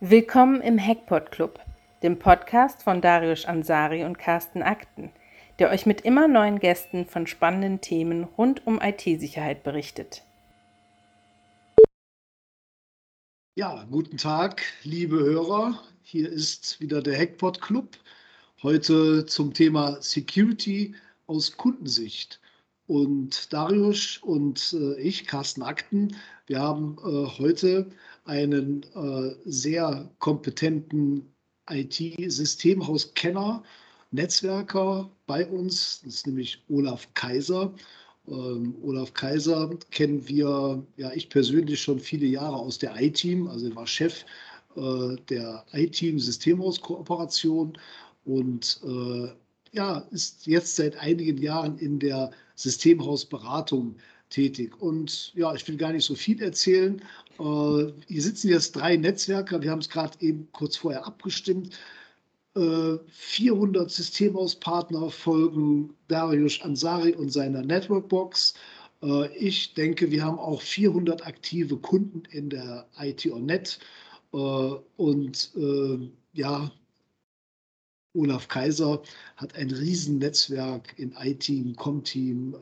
Willkommen im Hackpot Club, dem Podcast von Darius Ansari und Carsten Akten, der euch mit immer neuen Gästen von spannenden Themen rund um IT-Sicherheit berichtet. Ja, guten Tag, liebe Hörer. Hier ist wieder der Hackpot Club. Heute zum Thema Security aus Kundensicht. Und Darius und äh, ich, Carsten Akten, wir haben äh, heute einen äh, sehr kompetenten IT-Systemhauskenner, Netzwerker bei uns. Das ist nämlich Olaf Kaiser. Ähm, Olaf Kaiser kennen wir, ja, ich persönlich schon viele Jahre aus der I-Team. Also er war Chef äh, der I-Team Systemhauskooperation und äh, ja, ist jetzt seit einigen Jahren in der Systemhausberatung tätig. Und ja, ich will gar nicht so viel erzählen. Äh, hier sitzen jetzt drei Netzwerker. Wir haben es gerade eben kurz vorher abgestimmt. 400 äh, Systemhauspartner folgen Darius Ansari und seiner Networkbox. Äh, ich denke, wir haben auch 400 aktive Kunden in der IT on Net. Und ja, Olaf Kaiser hat ein Riesennetzwerk in I-Team, Com-Team,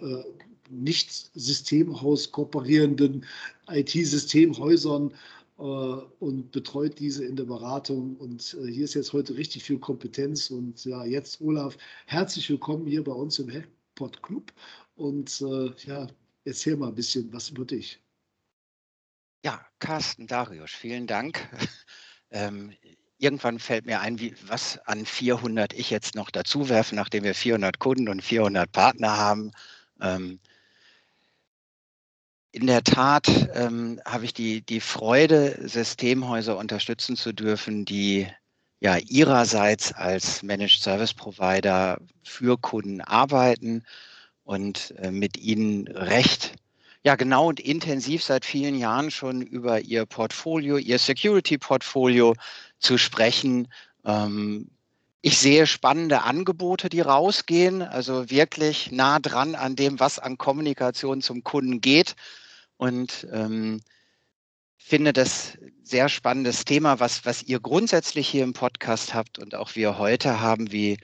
nicht Systemhaus kooperierenden IT-Systemhäusern äh, und betreut diese in der Beratung. Und äh, hier ist jetzt heute richtig viel Kompetenz. Und ja, jetzt Olaf, herzlich willkommen hier bei uns im Hackpot Club. Und äh, ja, erzähl mal ein bisschen was über dich. Ja, Carsten Darius, vielen Dank. Ähm, irgendwann fällt mir ein, wie, was an 400 ich jetzt noch dazu werfe, nachdem wir 400 Kunden und 400 Partner haben. Ähm, in der Tat ähm, habe ich die, die Freude, Systemhäuser unterstützen zu dürfen, die ja ihrerseits als Managed Service Provider für Kunden arbeiten und äh, mit ihnen recht ja genau und intensiv seit vielen Jahren schon über ihr Portfolio, ihr Security-Portfolio zu sprechen. Ähm, ich sehe spannende Angebote, die rausgehen, also wirklich nah dran an dem, was an Kommunikation zum Kunden geht und ähm, finde das sehr spannendes Thema, was, was ihr grundsätzlich hier im Podcast habt und auch wir heute haben, wie,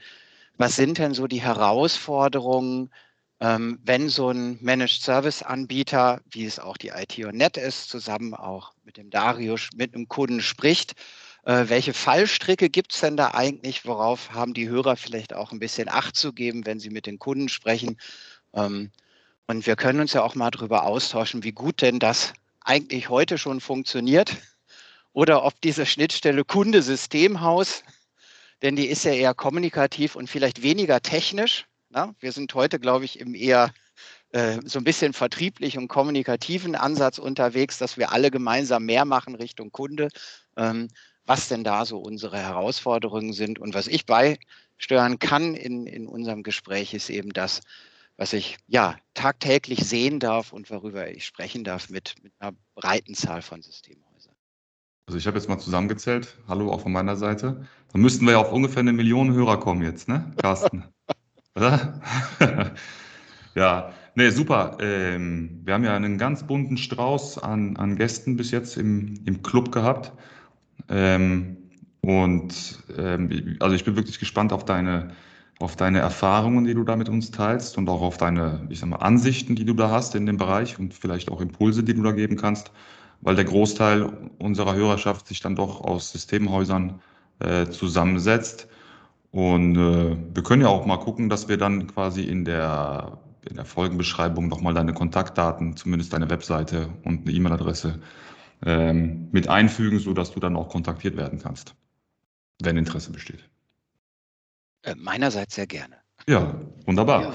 was sind denn so die Herausforderungen, ähm, wenn so ein Managed Service Anbieter, wie es auch die IT-Net ist, zusammen auch mit dem Darius, mit einem Kunden spricht, äh, welche Fallstricke gibt es denn da eigentlich? Worauf haben die Hörer vielleicht auch ein bisschen Acht zu geben, wenn sie mit den Kunden sprechen? Ähm, und wir können uns ja auch mal darüber austauschen, wie gut denn das eigentlich heute schon funktioniert oder ob diese Schnittstelle Kunde-Systemhaus, denn die ist ja eher kommunikativ und vielleicht weniger technisch. Na? Ne? Wir sind heute, glaube ich, im eher äh, so ein bisschen vertrieblich und kommunikativen Ansatz unterwegs, dass wir alle gemeinsam mehr machen Richtung Kunde. Ähm, was denn da so unsere Herausforderungen sind und was ich beisteuern kann in, in unserem Gespräch ist eben das, was ich ja tagtäglich sehen darf und worüber ich sprechen darf mit, mit einer breiten Zahl von Systemhäusern. Also ich habe jetzt mal zusammengezählt, hallo auch von meiner Seite. Dann müssten wir ja auf ungefähr eine Million Hörer kommen jetzt, ne, Carsten? Oder? ja, nee, super. Ähm, wir haben ja einen ganz bunten Strauß an, an Gästen bis jetzt im, im Club gehabt. Ähm, und ähm, also ich bin wirklich gespannt auf deine auf deine Erfahrungen, die du da mit uns teilst und auch auf deine, ich sag mal, Ansichten, die du da hast in dem Bereich und vielleicht auch Impulse, die du da geben kannst, weil der Großteil unserer Hörerschaft sich dann doch aus Systemhäusern äh, zusammensetzt. Und äh, wir können ja auch mal gucken, dass wir dann quasi in der, in der Folgenbeschreibung nochmal deine Kontaktdaten, zumindest deine Webseite und eine E-Mail-Adresse ähm, mit einfügen, sodass du dann auch kontaktiert werden kannst, wenn Interesse besteht. Äh, meinerseits sehr gerne. Ja, wunderbar. Ja.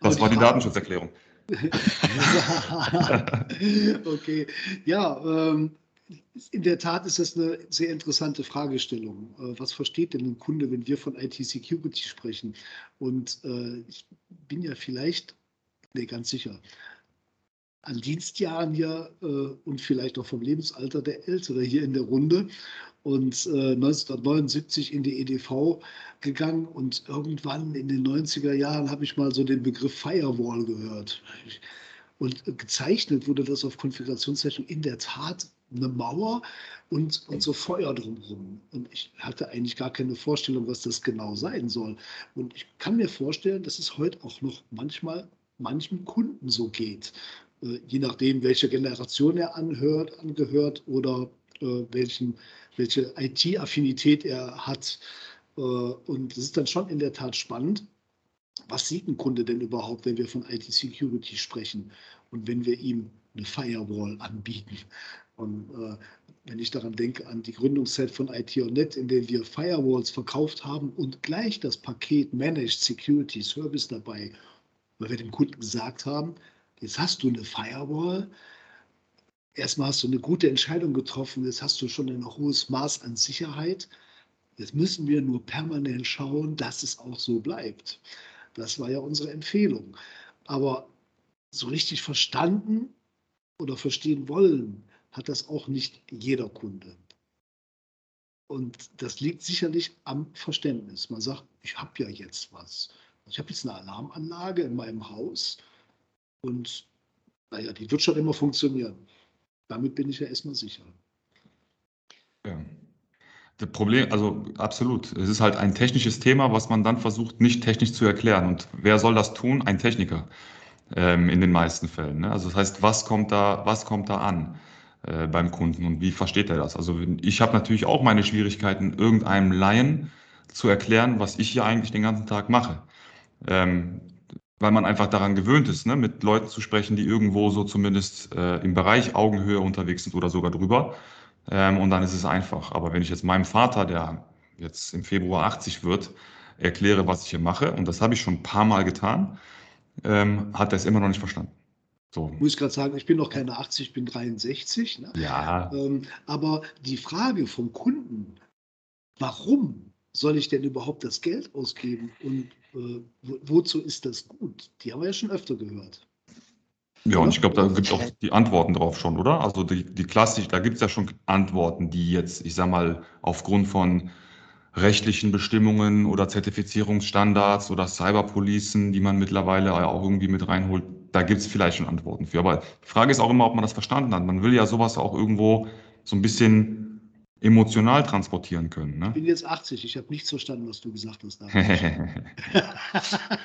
Das war die Datenschutzerklärung. okay, ja, ähm, in der Tat ist das eine sehr interessante Fragestellung. Äh, was versteht denn ein Kunde, wenn wir von IT-Security sprechen? Und äh, ich bin ja vielleicht, nee, ganz sicher, an Dienstjahren hier äh, und vielleicht auch vom Lebensalter der Ältere hier in der Runde und äh, 1979 in die EDV gegangen und irgendwann in den 90er Jahren habe ich mal so den Begriff Firewall gehört. Und gezeichnet wurde das auf Konfigurationszeichnung in der Tat eine Mauer und, und so Feuer drumherum. Und ich hatte eigentlich gar keine Vorstellung, was das genau sein soll. Und ich kann mir vorstellen, dass es heute auch noch manchmal manchem Kunden so geht. Äh, je nachdem, welche Generation er anhört, angehört oder äh, welchen, welche IT-Affinität er hat. Äh, und es ist dann schon in der Tat spannend, was sieht ein Kunde denn überhaupt, wenn wir von IT-Security sprechen und wenn wir ihm eine Firewall anbieten. Und äh, wenn ich daran denke, an die Gründungszeit von IT.net, in der wir Firewalls verkauft haben und gleich das Paket Managed Security Service dabei, weil wir dem Kunden gesagt haben, jetzt hast du eine Firewall, erstmal hast du eine gute Entscheidung getroffen, jetzt hast du schon ein hohes Maß an Sicherheit. Jetzt müssen wir nur permanent schauen, dass es auch so bleibt. Das war ja unsere Empfehlung. Aber so richtig verstanden oder verstehen wollen, hat das auch nicht jeder Kunde. Und das liegt sicherlich am Verständnis. Man sagt, ich habe ja jetzt was. Ich habe jetzt eine Alarmanlage in meinem Haus und naja, die wird schon immer funktionieren. Damit bin ich ja erstmal sicher. Ja. Das Problem, also absolut. Es ist halt ein technisches Thema, was man dann versucht, nicht technisch zu erklären. Und wer soll das tun? Ein Techniker ähm, in den meisten Fällen. Ne? Also das heißt, was kommt da, was kommt da an äh, beim Kunden und wie versteht er das? Also ich habe natürlich auch meine Schwierigkeiten, irgendeinem Laien zu erklären, was ich hier eigentlich den ganzen Tag mache. Ähm, weil man einfach daran gewöhnt ist, ne, mit Leuten zu sprechen, die irgendwo so zumindest äh, im Bereich Augenhöhe unterwegs sind oder sogar drüber. Ähm, und dann ist es einfach. Aber wenn ich jetzt meinem Vater, der jetzt im Februar 80 wird, erkläre, was ich hier mache, und das habe ich schon ein paar Mal getan, ähm, hat er es immer noch nicht verstanden. So. Muss ich gerade sagen, ich bin noch keine 80, ich bin 63. Ne? Ja. Ähm, aber die Frage vom Kunden, warum soll ich denn überhaupt das Geld ausgeben und äh, wozu ist das gut? Die haben wir ja schon öfter gehört. Ja, und ich glaube, da gibt es auch die Antworten drauf schon, oder? Also die, die klassisch, da gibt es ja schon Antworten, die jetzt, ich sag mal, aufgrund von rechtlichen Bestimmungen oder Zertifizierungsstandards oder Cyberpolicen, die man mittlerweile auch irgendwie mit reinholt, da gibt es vielleicht schon Antworten für. Aber die Frage ist auch immer, ob man das verstanden hat. Man will ja sowas auch irgendwo so ein bisschen emotional transportieren können. Ne? Ich bin jetzt 80, ich habe nichts verstanden, was du gesagt hast.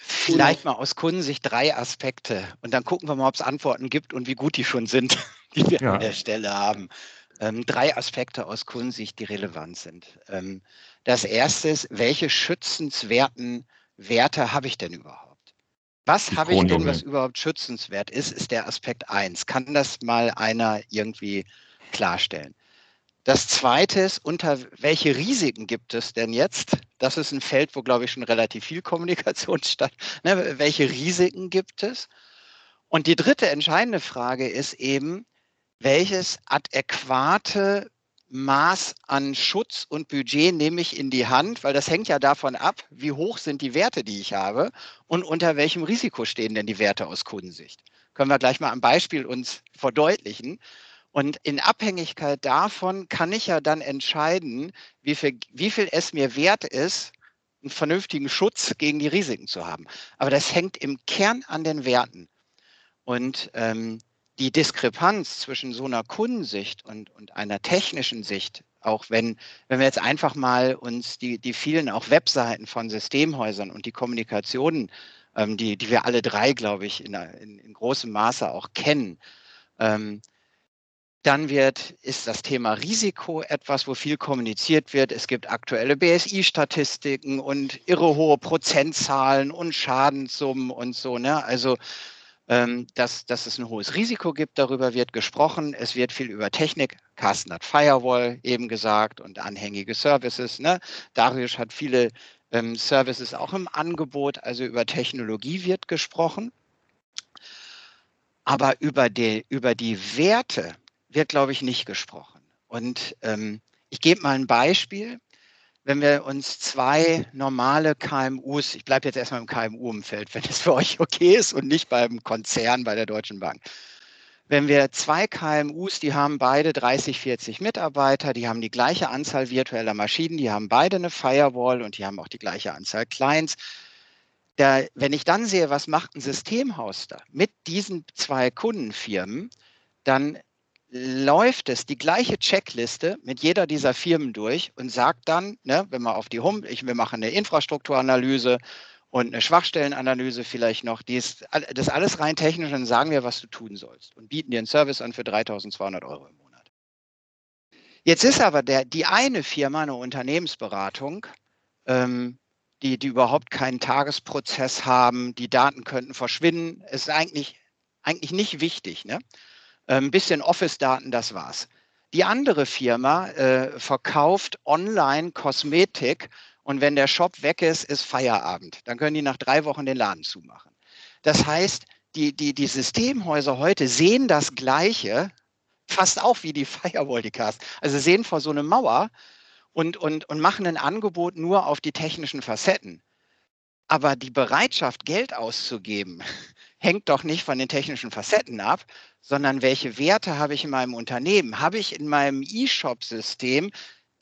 Vielleicht mal aus Kundensicht drei Aspekte und dann gucken wir mal, ob es Antworten gibt und wie gut die schon sind, die wir ja. an der Stelle haben. Ähm, drei Aspekte aus Kundensicht, die relevant sind. Ähm, das erste ist, welche schützenswerten Werte habe ich denn überhaupt? Was habe ich denn, was überhaupt schützenswert ist, ist der Aspekt 1. Kann das mal einer irgendwie klarstellen? Das zweite ist, unter welche Risiken gibt es denn jetzt? Das ist ein Feld, wo, glaube ich, schon relativ viel Kommunikation statt. Ne, welche Risiken gibt es? Und die dritte entscheidende Frage ist eben, welches adäquate Maß an Schutz und Budget nehme ich in die Hand, weil das hängt ja davon ab, wie hoch sind die Werte, die ich habe und unter welchem Risiko stehen denn die Werte aus Kundensicht. Können wir gleich mal am Beispiel uns verdeutlichen. Und in Abhängigkeit davon kann ich ja dann entscheiden, wie viel, wie viel es mir wert ist, einen vernünftigen Schutz gegen die Risiken zu haben. Aber das hängt im Kern an den Werten. Und ähm, die Diskrepanz zwischen so einer Kundensicht und, und einer technischen Sicht, auch wenn, wenn wir jetzt einfach mal uns die, die vielen auch Webseiten von Systemhäusern und die Kommunikationen, ähm, die, die wir alle drei, glaube ich, in, in, in großem Maße auch kennen, ähm, dann wird, ist das Thema Risiko etwas, wo viel kommuniziert wird. Es gibt aktuelle BSI-Statistiken und irre hohe Prozentzahlen und Schadenssummen und so. Ne? Also, ähm, dass, dass es ein hohes Risiko gibt, darüber wird gesprochen. Es wird viel über Technik. Carsten hat Firewall eben gesagt und anhängige Services. Ne? Darius hat viele ähm, Services auch im Angebot. Also über Technologie wird gesprochen. Aber über die, über die Werte, wird, glaube ich, nicht gesprochen. Und ähm, ich gebe mal ein Beispiel. Wenn wir uns zwei normale KMUs, ich bleibe jetzt erstmal im KMU-Umfeld, wenn es für euch okay ist und nicht beim Konzern bei der Deutschen Bank. Wenn wir zwei KMUs, die haben beide 30, 40 Mitarbeiter, die haben die gleiche Anzahl virtueller Maschinen, die haben beide eine Firewall und die haben auch die gleiche Anzahl Clients, da, wenn ich dann sehe, was macht ein Systemhaus da mit diesen zwei Kundenfirmen, dann läuft es die gleiche Checkliste mit jeder dieser Firmen durch und sagt dann, ne, wenn wir auf die Home, ich, wir machen eine Infrastrukturanalyse und eine Schwachstellenanalyse vielleicht noch, die ist, das alles rein technisch und sagen wir, was du tun sollst und bieten dir einen Service an für 3.200 Euro im Monat. Jetzt ist aber der, die eine Firma, eine Unternehmensberatung, ähm, die, die überhaupt keinen Tagesprozess haben, die Daten könnten verschwinden, ist eigentlich, eigentlich nicht wichtig. Ne? Ein ähm, bisschen Office-Daten, das war's. Die andere Firma äh, verkauft online Kosmetik und wenn der Shop weg ist, ist Feierabend. Dann können die nach drei Wochen den Laden zumachen. Das heißt, die, die, die Systemhäuser heute sehen das Gleiche, fast auch wie die Firewall, die Cast. Also sehen vor so eine Mauer und, und, und machen ein Angebot nur auf die technischen Facetten. Aber die Bereitschaft, Geld auszugeben, hängt doch nicht von den technischen Facetten ab, sondern welche Werte habe ich in meinem Unternehmen? Habe ich in meinem E-Shop-System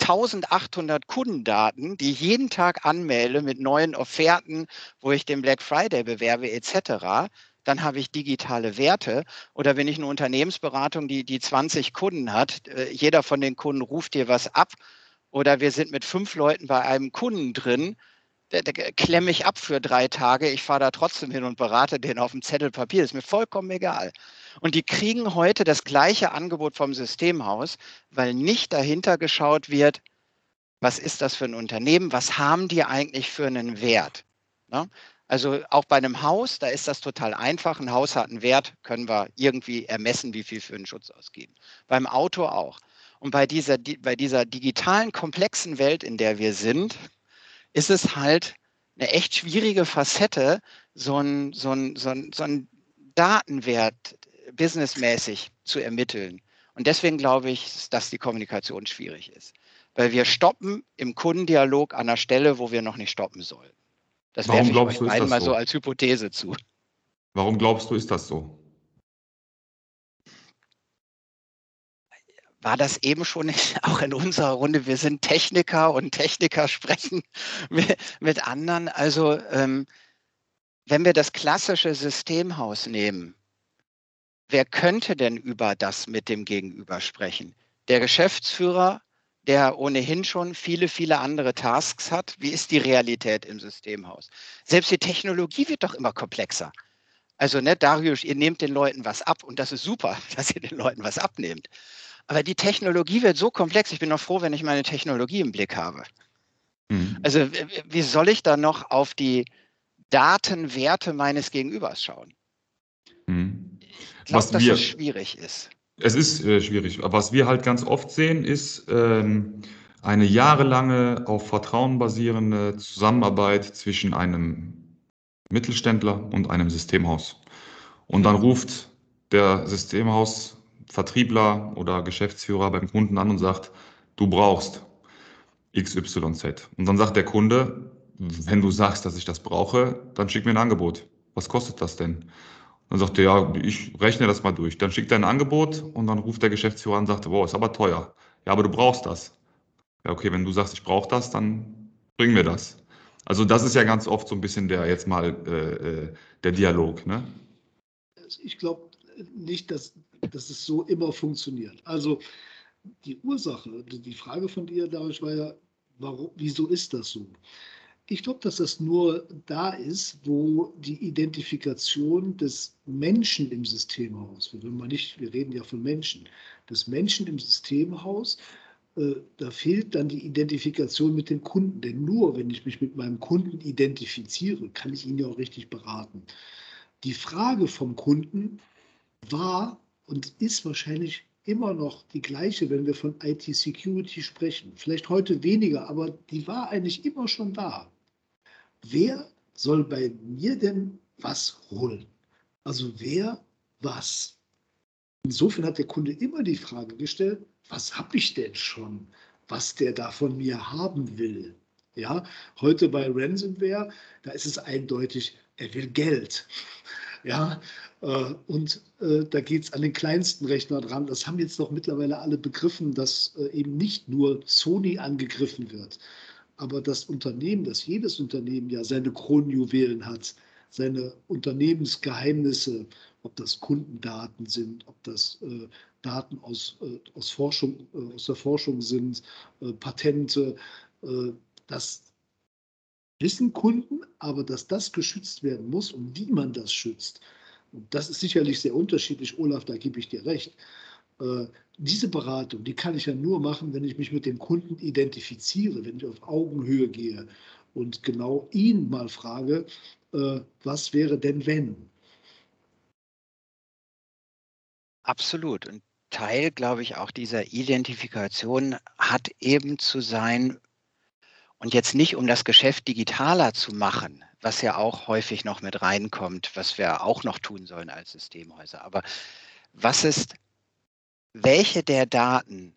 1800 Kundendaten, die ich jeden Tag anmelde mit neuen Offerten, wo ich den Black Friday bewerbe etc., dann habe ich digitale Werte. Oder wenn ich eine Unternehmensberatung, die, die 20 Kunden hat, äh, jeder von den Kunden ruft dir was ab. Oder wir sind mit fünf Leuten bei einem Kunden drin, der, der klemme ich ab für drei Tage. Ich fahre da trotzdem hin und berate den auf dem Zettel Papier. ist mir vollkommen egal. Und die kriegen heute das gleiche Angebot vom Systemhaus, weil nicht dahinter geschaut wird, was ist das für ein Unternehmen, was haben die eigentlich für einen Wert. Ne? Also auch bei einem Haus, da ist das total einfach. Ein Haus hat einen Wert, können wir irgendwie ermessen, wie viel für einen Schutz ausgeben. Beim Auto auch. Und bei dieser, bei dieser digitalen, komplexen Welt, in der wir sind, ist es halt eine echt schwierige Facette, so ein, so ein, so ein, so ein Datenwert businessmäßig zu ermitteln. Und deswegen glaube ich, dass die Kommunikation schwierig ist. Weil wir stoppen im Kundendialog an einer Stelle, wo wir noch nicht stoppen sollen. Das werfe ich euch mal so? so als Hypothese zu. Warum glaubst du, ist das so? War das eben schon auch in unserer Runde. Wir sind Techniker und Techniker sprechen mit, mit anderen. Also ähm, wenn wir das klassische Systemhaus nehmen, wer könnte denn über das mit dem Gegenüber sprechen? Der Geschäftsführer, der ohnehin schon viele, viele andere Tasks hat. Wie ist die Realität im Systemhaus? Selbst die Technologie wird doch immer komplexer. Also, ne, Darius, ihr nehmt den Leuten was ab und das ist super, dass ihr den Leuten was abnehmt. Aber die Technologie wird so komplex. Ich bin noch froh, wenn ich meine Technologie im Blick habe. Mhm. Also wie soll ich da noch auf die Datenwerte meines Gegenübers schauen? Mhm. Ich glaube, dass wir, das schwierig ist. Es ist äh, schwierig. Was wir halt ganz oft sehen, ist ähm, eine jahrelange auf Vertrauen basierende Zusammenarbeit zwischen einem Mittelständler und einem Systemhaus. Und dann ruft der Systemhaus Vertriebler oder Geschäftsführer beim Kunden an und sagt, du brauchst XYZ. Und dann sagt der Kunde, wenn du sagst, dass ich das brauche, dann schick mir ein Angebot. Was kostet das denn? Dann sagt er, ja, ich rechne das mal durch. Dann schickt er ein Angebot und dann ruft der Geschäftsführer an und sagt, wow, ist aber teuer. Ja, aber du brauchst das. Ja, okay, wenn du sagst, ich brauche das, dann bring mir das. Also das ist ja ganz oft so ein bisschen der jetzt mal äh, äh der Dialog. Ne? Ich glaube nicht, dass dass es so immer funktioniert. Also die Ursache, die Frage von dir, Darius, war ja, warum, wieso ist das so? Ich glaube, dass das nur da ist, wo die Identifikation des Menschen im Systemhaus, wir, mal nicht, wir reden ja von Menschen, des Menschen im Systemhaus, äh, da fehlt dann die Identifikation mit dem Kunden. Denn nur wenn ich mich mit meinem Kunden identifiziere, kann ich ihn ja auch richtig beraten. Die Frage vom Kunden war, und ist wahrscheinlich immer noch die gleiche, wenn wir von IT-Security sprechen. Vielleicht heute weniger, aber die war eigentlich immer schon da. Wer soll bei mir denn was holen? Also wer was? Insofern hat der Kunde immer die Frage gestellt, was habe ich denn schon, was der da von mir haben will? Ja, heute bei Ransomware, da ist es eindeutig, er will Geld. Ja, äh, und äh, da geht es an den kleinsten Rechner dran. Das haben jetzt doch mittlerweile alle begriffen, dass äh, eben nicht nur Sony angegriffen wird. Aber das Unternehmen, dass jedes Unternehmen ja seine Kronjuwelen hat, seine Unternehmensgeheimnisse, ob das Kundendaten sind, ob das äh, Daten aus, äh, aus, Forschung, äh, aus der Forschung sind, Patente, äh, das wissen Kunden, aber dass das geschützt werden muss und wie man das schützt, und das ist sicherlich sehr unterschiedlich, Olaf, da gebe ich dir recht. Äh, diese Beratung, die kann ich ja nur machen, wenn ich mich mit dem Kunden identifiziere, wenn ich auf Augenhöhe gehe und genau ihn mal frage, äh, was wäre denn wenn? Absolut. Und Teil, glaube ich, auch dieser Identifikation hat eben zu sein, und jetzt nicht, um das Geschäft digitaler zu machen, was ja auch häufig noch mit reinkommt, was wir auch noch tun sollen als Systemhäuser. Aber was ist, welche der Daten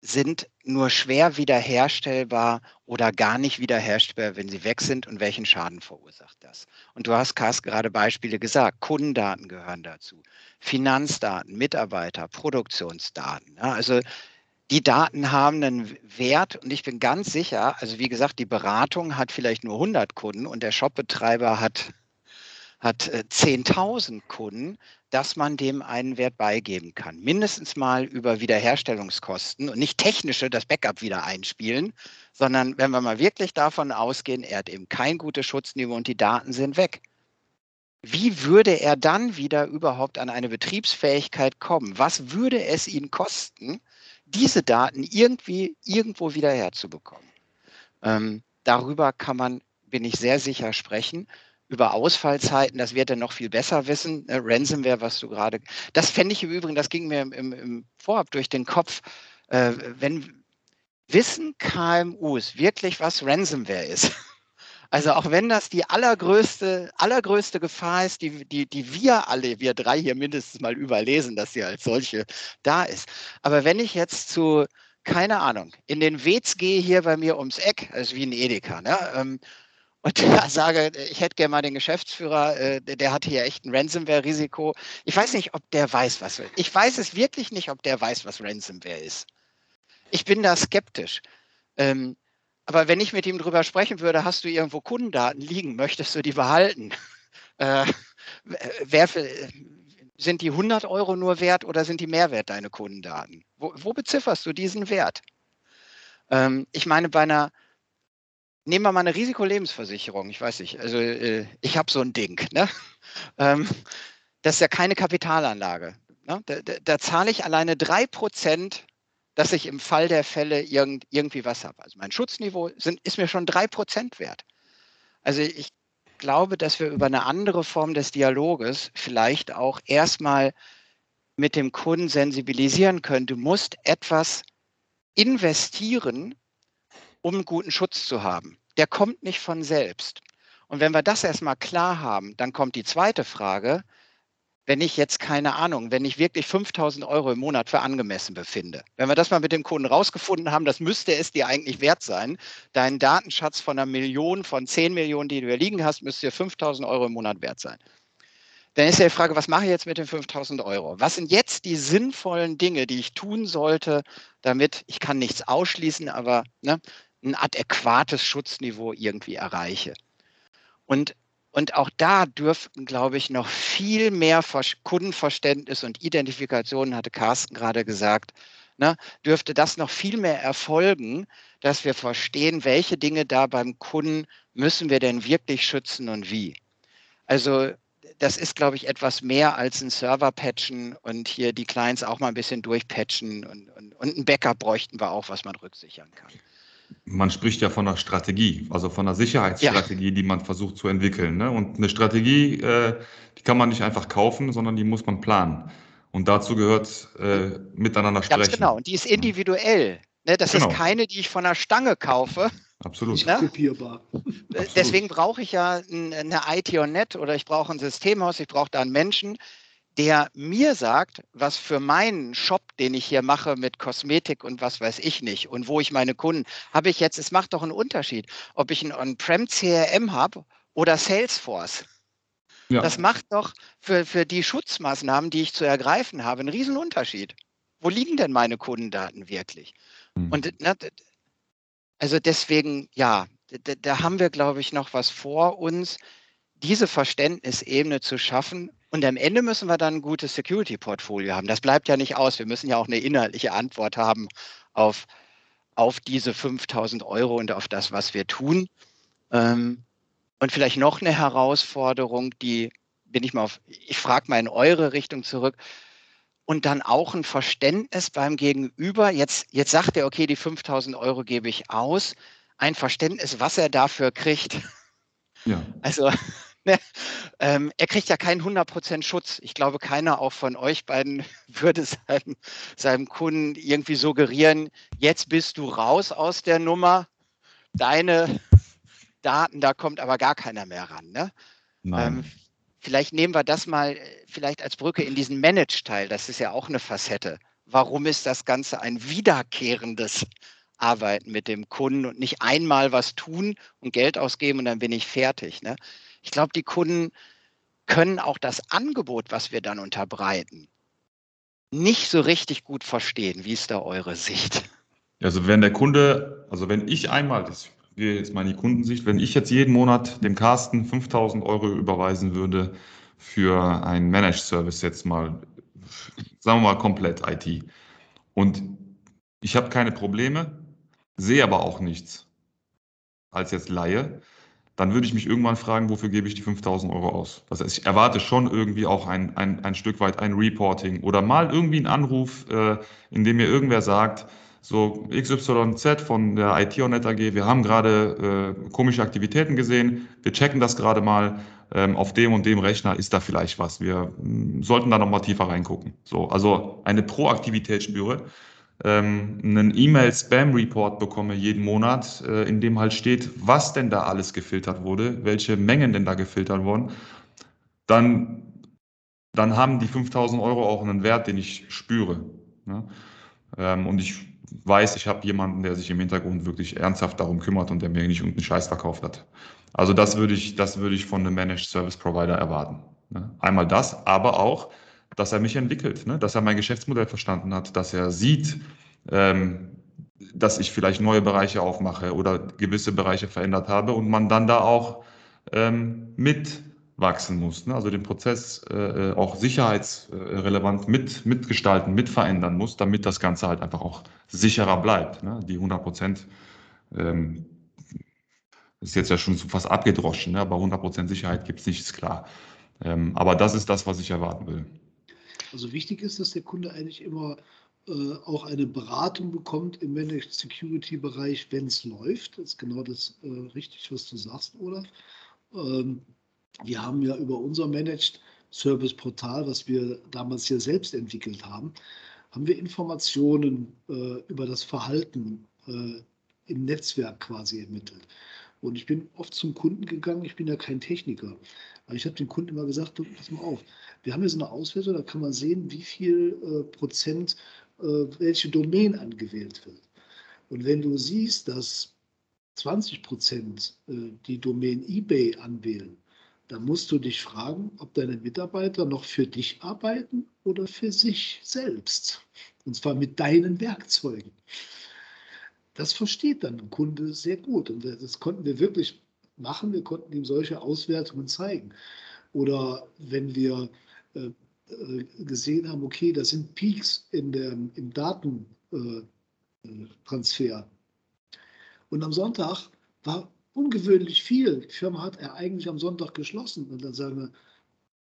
sind nur schwer wiederherstellbar oder gar nicht wiederherstellbar, wenn sie weg sind und welchen Schaden verursacht das? Und du hast, Carsten, gerade Beispiele gesagt. Kundendaten gehören dazu, Finanzdaten, Mitarbeiter, Produktionsdaten. Ja, also die Daten haben einen Wert und ich bin ganz sicher, also wie gesagt, die Beratung hat vielleicht nur 100 Kunden und der Shopbetreiber hat, hat 10.000 äh, Kunden, dass man dem einen Wert beigeben kann. Mindestens mal über Wiederherstellungskosten und nicht technische, das Backup wieder einspielen, sondern wenn wir mal wirklich davon ausgehen, er hat eben kein gutes Schutzniveau und die Daten sind weg. Wie würde er dann wieder überhaupt an eine Betriebsfähigkeit kommen? Was würde es ihn kosten, diese Daten irgendwie irgendwo wieder herzubekommen. Ähm, darüber kann man, bin ich sehr sicher, sprechen. Über Ausfallzeiten, das wird er noch viel besser wissen. Äh, Ransomware, was du gerade. Das fände ich im Übrigen, das ging mir im, im, im Vorab durch den Kopf. Äh, wenn wissen KMUs wirklich, was Ransomware ist? Also auch wenn das die allergrößte, allergrößte Gefahr ist, die, die, die wir alle, wir drei hier mindestens mal überlesen, dass sie als solche da ist. Aber wenn ich jetzt zu, keine Ahnung, in den Wetz gehe hier bei mir ums Eck, also wie ein Edeka, ne? Ähm, und da sage, ich hätte gerne mal den Geschäftsführer, äh, der hat hier echt ein Ransomware-Risiko. Ich weiß nicht, ob der weiß, was. Ich weiß es wirklich nicht, ob der weiß, was Ransomware ist. Ich bin da skeptisch. Ähm, aber wenn ich mit ihm drüber sprechen würde, hast du irgendwo Kundendaten liegen, möchtest du die behalten? Äh, wer, sind die 100 Euro nur wert oder sind die mehr wert, deine Kundendaten? Wo, wo bezifferst du diesen Wert? Ähm, ich meine, bei einer, nehmen wir mal eine Risikolebensversicherung, ich weiß nicht, also äh, ich habe so ein Ding, ne? Ähm, das ist ja keine Kapitalanlage. Ne? Da, da, da zahle ich alleine 3% dass ich im Fall der Fälle irgend, irgendwie was habe. Also mein Schutzniveau sind, ist mir schon drei Prozent wert. Also ich glaube, dass wir über eine andere Form des Dialoges vielleicht auch erstmal mit dem Kunden sensibilisieren können. Du musst etwas investieren, um einen guten Schutz zu haben. Der kommt nicht von selbst. Und wenn wir das erstmal klar haben, dann kommt die zweite Frage, wenn ich jetzt keine Ahnung, wenn ich wirklich 5000 Euro im Monat für angemessen befinde. Wenn wir das mal mit dem Kunden rausgefunden haben, das müsste es dir eigentlich wert sein. Dein Datenschatz von einer Million, von 10 Millionen, die du hier liegen hast, müsste dir 5000 Euro im Monat wert sein. Dann ist ja die Frage, was mache ich jetzt mit den 5000 Euro? Was sind jetzt die sinnvollen Dinge, die ich tun sollte, damit ich kann nichts ausschließen, aber ne, ein adäquates Schutzniveau irgendwie erreiche? Und und auch da dürften, glaube ich, noch viel mehr Kundenverständnis und Identifikation, hatte Carsten gerade gesagt, ne, dürfte das noch viel mehr erfolgen, dass wir verstehen, welche Dinge da beim Kunden müssen wir denn wirklich schützen und wie. Also das ist, glaube ich, etwas mehr als ein Server patchen und hier die Clients auch mal ein bisschen durchpatchen und, und, und ein Backup bräuchten wir auch, was man rücksichern kann. Man spricht ja von einer Strategie, also von einer Sicherheitsstrategie, ja. die man versucht zu entwickeln. Ne? Und eine Strategie, äh, die kann man nicht einfach kaufen, sondern die muss man planen. Und dazu gehört äh, miteinander sprechen. Ganz genau, und die ist individuell. Ne? Das genau. ist keine, die ich von der Stange kaufe. Absolut. Ne? kopierbar. Deswegen brauche ich ja eine IT on Net oder ich brauche ein Systemhaus, ich brauche da einen Menschen, der mir sagt, was für meinen Shop, den ich hier mache mit Kosmetik und was weiß ich nicht und wo ich meine Kunden, habe ich jetzt, es macht doch einen Unterschied, ob ich ein On-Prem CRM habe oder Salesforce. Ja. Das macht doch für, für die Schutzmaßnahmen, die ich zu ergreifen habe, einen riesen Unterschied. Wo liegen denn meine Kundendaten wirklich? Mhm. Und na, also deswegen, ja, da, da haben wir, glaube ich, noch was vor uns, diese Verständnisebene zu schaffen. Und am Ende müssen wir dann ein gutes Security-Portfolio haben. Das bleibt ja nicht aus. Wir müssen ja auch eine inhaltliche Antwort haben auf, auf diese 5000 Euro und auf das, was wir tun. Ähm, und vielleicht noch eine Herausforderung, die bin ich mal auf, ich frage mal in eure Richtung zurück. Und dann auch ein Verständnis beim Gegenüber. Jetzt, jetzt sagt er, okay, die 5000 Euro gebe ich aus. Ein Verständnis, was er dafür kriegt. Ja. Also, ne, ähm, er kriegt ja keinen 100% Schutz. Ich glaube, keiner auch von euch beiden würde seinem, seinem Kunden irgendwie suggerieren, jetzt bist du raus aus der Nummer. Deine Daten, da kommt aber gar keiner mehr ran. Ne? Ähm, vielleicht nehmen wir das mal äh, vielleicht als Brücke in diesen Manage-Teil. Das ist ja auch eine Facette. Warum ist das Ganze ein wiederkehrendes Arbeiten mit dem Kunden und nicht einmal was tun und Geld ausgeben und dann bin ich fertig? Ne? Ich glaube, die Kunden können auch das Angebot, was wir dann unterbreiten, nicht so richtig gut verstehen. Wie ist da eure Sicht? Also wenn der Kunde, also wenn ich einmal, das in die Kundensicht, wenn ich jetzt jeden Monat dem Carsten 5000 Euro überweisen würde für einen Managed Service jetzt mal, sagen wir mal komplett IT und ich habe keine Probleme, sehe aber auch nichts als jetzt Laie, dann würde ich mich irgendwann fragen, wofür gebe ich die 5000 Euro aus? Das heißt, ich erwarte schon irgendwie auch ein, ein, ein Stück weit ein Reporting oder mal irgendwie einen Anruf, äh, in dem mir irgendwer sagt, so XYZ von der IT-Onet AG, wir haben gerade äh, komische Aktivitäten gesehen, wir checken das gerade mal, ähm, auf dem und dem Rechner ist da vielleicht was. Wir mh, mm, sollten da nochmal tiefer reingucken. So, also eine Proaktivität spüre, ähm, einen E-Mail-Spam-Report bekomme jeden Monat, äh, in dem halt steht, was denn da alles gefiltert wurde, welche Mengen denn da gefiltert wurden, dann, dann haben die 5000 Euro auch einen Wert, den ich spüre. Ne? Ähm, und ich weiß, ich habe jemanden, der sich im Hintergrund wirklich ernsthaft darum kümmert und der mir nicht irgendeinen Scheiß verkauft hat. Also das würde ich, das würde ich von einem Managed Service Provider erwarten. Ne? Einmal das, aber auch, dass er mich entwickelt, ne? dass er mein Geschäftsmodell verstanden hat, dass er sieht, ähm, dass ich vielleicht neue Bereiche aufmache oder gewisse Bereiche verändert habe und man dann da auch ähm, mit wachsen muss. Ne? Also den Prozess äh, auch sicherheitsrelevant mit, mitgestalten, mitverändern muss, damit das Ganze halt einfach auch sicherer bleibt. Ne? Die 100 Prozent ähm, ist jetzt ja schon fast abgedroschen, ne? aber 100 Prozent Sicherheit gibt es nicht, ist klar. Ähm, aber das ist das, was ich erwarten will. Also wichtig ist, dass der Kunde eigentlich immer äh, auch eine Beratung bekommt im Managed Security Bereich, wenn es läuft. Das ist genau das äh, richtig, was du sagst, Olaf. Ähm, wir haben ja über unser Managed Service Portal, was wir damals hier selbst entwickelt haben, haben wir Informationen äh, über das Verhalten äh, im Netzwerk quasi ermittelt. Und ich bin oft zum Kunden gegangen, ich bin ja kein Techniker, aber ich habe dem Kunden immer gesagt, du, pass mal auf, wir haben hier so eine Auswertung, da kann man sehen, wie viel äh, Prozent äh, welche Domain angewählt wird. Und wenn du siehst, dass 20 Prozent äh, die Domain eBay anwählen, da musst du dich fragen, ob deine Mitarbeiter noch für dich arbeiten oder für sich selbst. Und zwar mit deinen Werkzeugen. Das versteht dann ein Kunde sehr gut. Und das konnten wir wirklich machen. Wir konnten ihm solche Auswertungen zeigen. Oder wenn wir äh, äh gesehen haben, okay, da sind Peaks in der, im Datentransfer. Äh, und am Sonntag war ungewöhnlich viel. Die Firma hat er eigentlich am Sonntag geschlossen. Und dann sagen wir,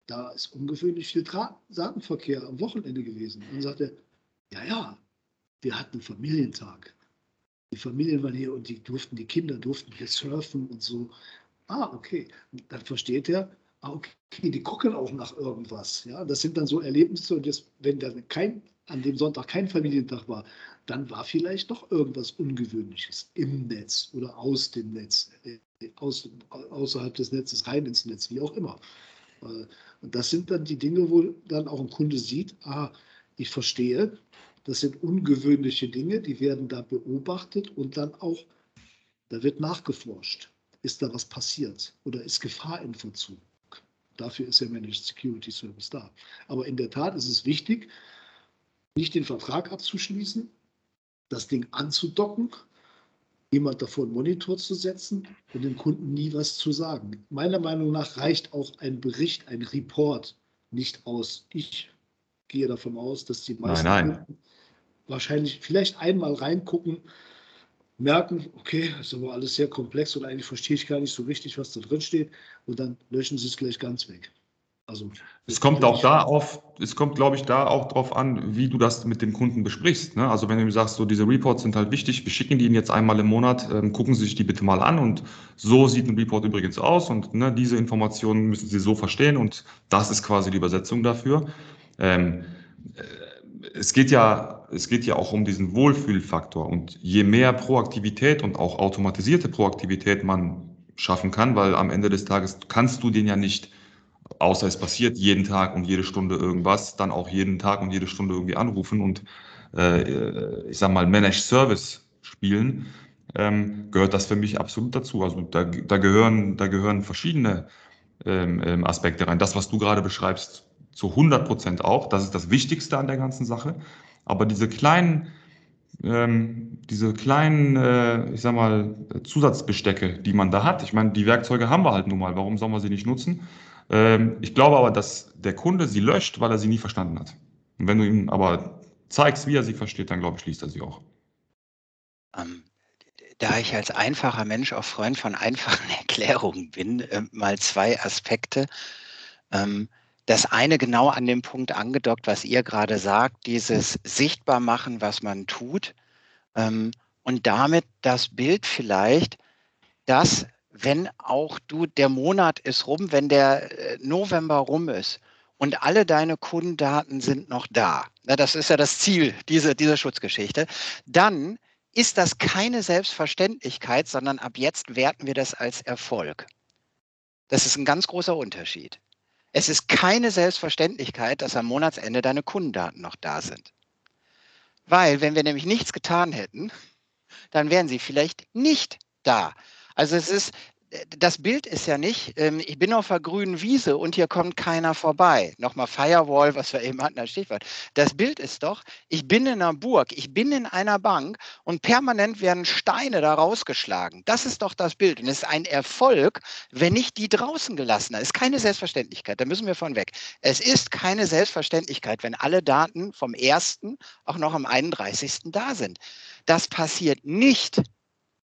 da ist ungewöhnlich viel Datenverkehr am Wochenende gewesen. Und dann sagt er, ja, ja, wir hatten einen Familientag. Die Familien waren hier und die durften, die Kinder durften hier surfen und so. Ah, okay. Und dann versteht er, ah, okay, die gucken auch nach irgendwas. Ja, das sind dann so Erlebnisse und das, wenn dann kein, an dem Sonntag kein Familientag war, dann war vielleicht doch irgendwas Ungewöhnliches im Netz oder aus dem Netz, äh, aus, außerhalb des Netzes rein ins Netz, wie auch immer. Äh, und das sind dann die Dinge, wo dann auch ein Kunde sieht, ah, ich verstehe, das sind ungewöhnliche Dinge, die werden da beobachtet und dann auch, da wird nachgeforscht. Ist da was passiert oder ist Gefahr in Verzug? Dafür ist ja Managed Security Service da. Aber in der Tat ist es wichtig, nicht den Vertrag abzuschließen, das Ding anzudocken jemand davor einen Monitor zu setzen und dem Kunden nie was zu sagen. Meiner Meinung nach reicht auch ein Bericht, ein Report nicht aus. Ich gehe davon aus, dass die meisten nein, nein. Kunden wahrscheinlich vielleicht einmal reingucken, merken, okay, ist aber alles sehr komplex und eigentlich verstehe ich gar nicht so richtig, was da drin steht und dann löschen sie es gleich ganz weg. Also, es kommt auch da auf, es kommt, glaube ich, da auch drauf an, wie du das mit dem Kunden besprichst. Ne? Also wenn du ihm sagst, so diese Reports sind halt wichtig, wir schicken die Ihnen jetzt einmal im Monat, ähm, gucken Sie sich die bitte mal an und so sieht ein Report übrigens aus und ne, diese Informationen müssen Sie so verstehen und das ist quasi die Übersetzung dafür. Ähm, äh, es geht ja, es geht ja auch um diesen Wohlfühlfaktor und je mehr Proaktivität und auch automatisierte Proaktivität man schaffen kann, weil am Ende des Tages kannst du den ja nicht außer es passiert jeden Tag und jede Stunde irgendwas, dann auch jeden Tag und jede Stunde irgendwie anrufen und äh, ich sag mal Managed Service spielen, ähm, gehört das für mich absolut dazu. Also da, da gehören, da gehören verschiedene ähm, ähm Aspekte rein. Das, was du gerade beschreibst, zu 100 Prozent auch. Das ist das Wichtigste an der ganzen Sache. Aber diese kleinen, ähm, diese kleinen, äh, ich sag mal, Zusatzbestecke, die man da hat. Ich meine, die Werkzeuge haben wir halt nun mal. Warum sollen wir sie nicht nutzen? Ähm, ich glaube aber, dass der Kunde sie löscht, weil er sie nie verstanden hat. Und wenn du ihm aber zeigst, wie er sie versteht, dann glaube ich, schließt er sie auch. Ähm, da ich als einfacher Mensch auch Freund von einfachen Erklärungen bin, äh, mal zwei Aspekte. Ähm, das eine genau an dem Punkt angedockt, was ihr gerade sagt, dieses Sichtbarmachen, was man tut. Ähm, und damit das Bild vielleicht, dass wenn auch du, der Monat ist rum, wenn der äh, November rum ist und alle deine Kundendaten sind noch da, na, das ist ja das Ziel dieser, dieser Schutzgeschichte, dann ist das keine Selbstverständlichkeit, sondern ab jetzt werten wir das als Erfolg. Das ist ein ganz großer Unterschied. Es ist keine Selbstverständlichkeit, dass am Monatsende deine Kundendaten noch da sind. Weil, wenn wir nämlich nichts getan hätten, dann wären sie vielleicht nicht da. Also es ist, das Bild ist ja nicht, ähm, ich bin auf der grünen Wiese und hier kommt keiner vorbei. Nochmal Firewall, was wir eben hatten als Stichwort. Das Bild ist doch, ich bin in einer Burg, ich bin in einer Bank und permanent werden Steine da rausgeschlagen. Das ist doch das Bild. Und es ist ein Erfolg, wenn ich die draußen gelassen habe. Es ist keine Selbstverständlichkeit, da müssen wir von weg. Es ist keine Selbstverständlichkeit, wenn alle Daten vom 1. auch noch am 31. da sind. Das passiert nicht,